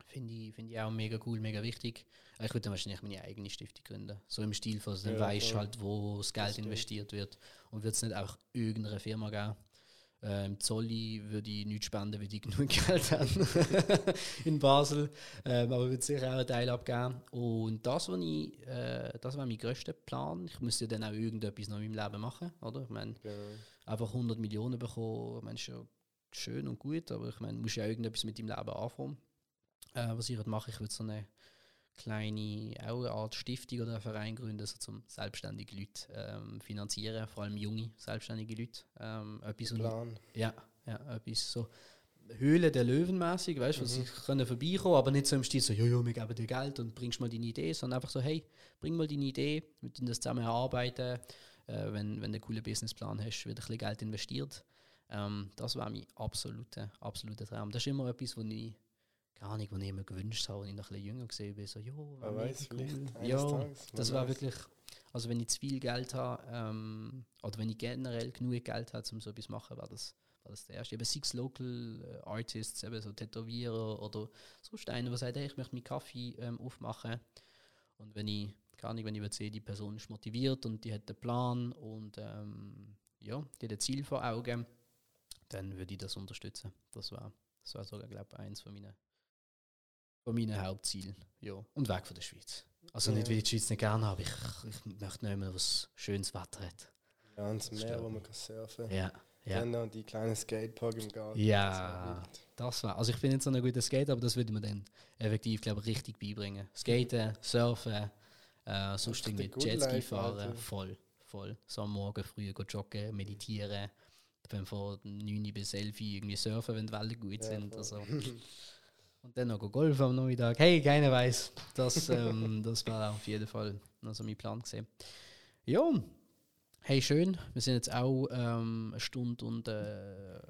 Finde ich, find ich auch mega cool, mega wichtig. Ich würde dann wahrscheinlich meine eigene Stiftung gründen. So im Stil von, dann Ja, weißt voll. halt, wo das Geld stimmt. investiert wird. Und wird es nicht auch irgendeiner Firma geben. Ähm, Zolli würde ich nichts spenden, weil die [laughs] genug Geld haben [laughs] in Basel. Ähm, aber würde sicher auch einen Teil abgeben. Und das, was ich, äh, das war mein grösster Plan. Ich müsste ja dann auch irgendetwas noch in meinem Leben machen, oder? Ich meine, Genau. einfach 100 Millionen bekommen, ich meine, ist ja schön und gut, aber ich meine, du musst ja irgendetwas mit deinem Leben anfangen. Äh, was ich würde machen, ich würde so eine kleine, auch eine Art Stiftung oder einen Verein gründen, so zum selbstständige Leute ähm, finanzieren, vor allem junge selbstständige Leute. Ähm, etwas, Plan. ja, ja, etwas so Höhle der Löwen mäßig, weißt du, wo sie können vorbeikommen, aber nicht so im Stil so, jojo, wir geben dir Geld und bringst mal deine Idee, sondern einfach so, hey, bring mal deine Idee, mit denen das zusammen erarbeiten, äh, wenn, wenn du einen coolen Businessplan hast, wird ein bisschen Geld investiert. Ähm, das war mein absoluter, absoluter Traum. Das ist immer etwas, wo ich, keine Ahnung, wo ich mir gewünscht habe, als ich noch ein bisschen jünger gesehen bin, so, jo, mega weiß, eines Ja, Tages, das war wirklich, also wenn ich zu viel Geld habe, ähm, oder wenn ich generell genug Geld habe, um so etwas zu machen, war das, war das der erste. Eben six Local äh, Artists, eben so Tätowierer oder sonst einer, der sagt, hey, ich möchte meinen Kaffee ähm, aufmachen. Und wenn ich, keine Ahnung, wenn ich sehen, die Person ist motiviert und die hat einen Plan und ähm, ja, die hat ein Ziel vor Augen, dann würde ich das unterstützen. Das war, das war sogar, glaube ich, eins von meinen, von meinen Hauptzielen. Ja. Und weg von der Schweiz. Also nicht, Ja. weil ich die Schweiz nicht gerne habe, ich, ich möchte nicht mehr, was schönes Wetter hat. Ja, ans Meer, Stimmt. wo man kann surfen Ja, ja. Dann noch die kleinen Skatepark im Garten. Ja. Das war. Das also ich bin nicht so ein guter Skater, aber das würde man dann effektiv, glaube ich, richtig beibringen. Skaten, surfen, äh, sonst irgendwie Jetski fahren, Alter. voll, voll. So am Morgen früh go joggen, meditieren, dann von 9 bis 11 Uhr irgendwie surfen, wenn die Wellen gut Ja, sind. voll. Also. [laughs] Und dann noch go golfen am Nachmittag. Hey, keiner weiß. Das, [laughs] ähm, das war auf jeden Fall also mein Plan gesehen. Ja, hey, schön. Wir sind jetzt auch ähm, eine Stunde und äh,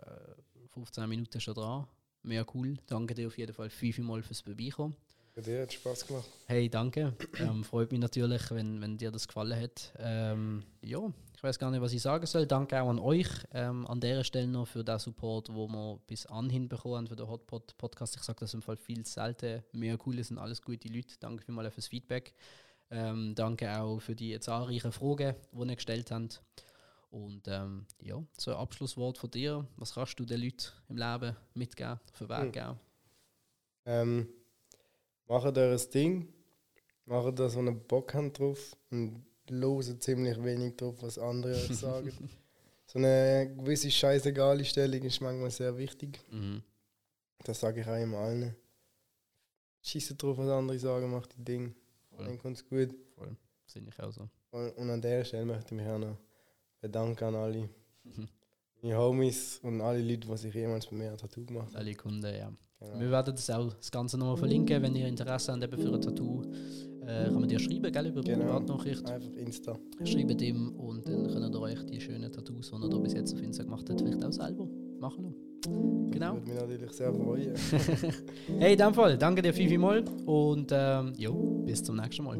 15 Minuten schon dran. Mehr cool. Danke dir auf jeden Fall fünfmal fürs Vorbeikommen. Bei dir hat Spaß gemacht. Hey, danke. Ähm, freut mich natürlich, wenn, wenn dir das gefallen hat. Ähm, ja, weiß gar nicht, was ich sagen soll. Danke auch an euch ähm, an der Stelle noch für den Support, wo wir bis anhin bekommen haben für den Hotpot Podcast. Ich sage das im Fall viel selten. Mehr cool sind alles gute Leute. Danke vielmals fürs Feedback. Ähm, danke auch für die zahlreichen Fragen, die ihr gestellt habt. Und ähm, ja, so ein Abschlusswort von dir. Was kannst du den Leuten im Leben mitgeben, für Weg Hm. geben? Ähm, macht euer Ding. Macht das, was ihr Bock habt drauf. Und loset ziemlich wenig drauf, was andere sagen. [laughs] So eine gewisse scheißegale Stellung ist manchmal sehr wichtig. Mhm. Das sage ich auch immer allen. Schieße drauf, was andere sagen, macht die Ding. Voll, Dann kommt es gut. voll. Sehe ich auch so. Und, an der Stelle möchte ich mich auch noch bedanken an alle. Mhm. [laughs] Meine Homies und alle Leute, die sich jemals bei mir ein Tattoo gemacht haben. Alle Kunden, ja. Genau. Wir werden das auch das Ganze nochmal verlinken, wenn ihr Interesse habt für ein Tattoo. Äh, kann man dir schreiben, gell, über Genau. Privatnachricht. Einfach Insta. Schreibt ihm und dann könnt ihr euch die schönen Tattoos, die ihr da bis jetzt auf Insta gemacht habt, vielleicht auch selber machen lassen. Genau. Würde mich natürlich sehr freuen. [laughs] Hey, in dem Fall, danke dir vielmals und ähm, jo, bis zum nächsten Mal.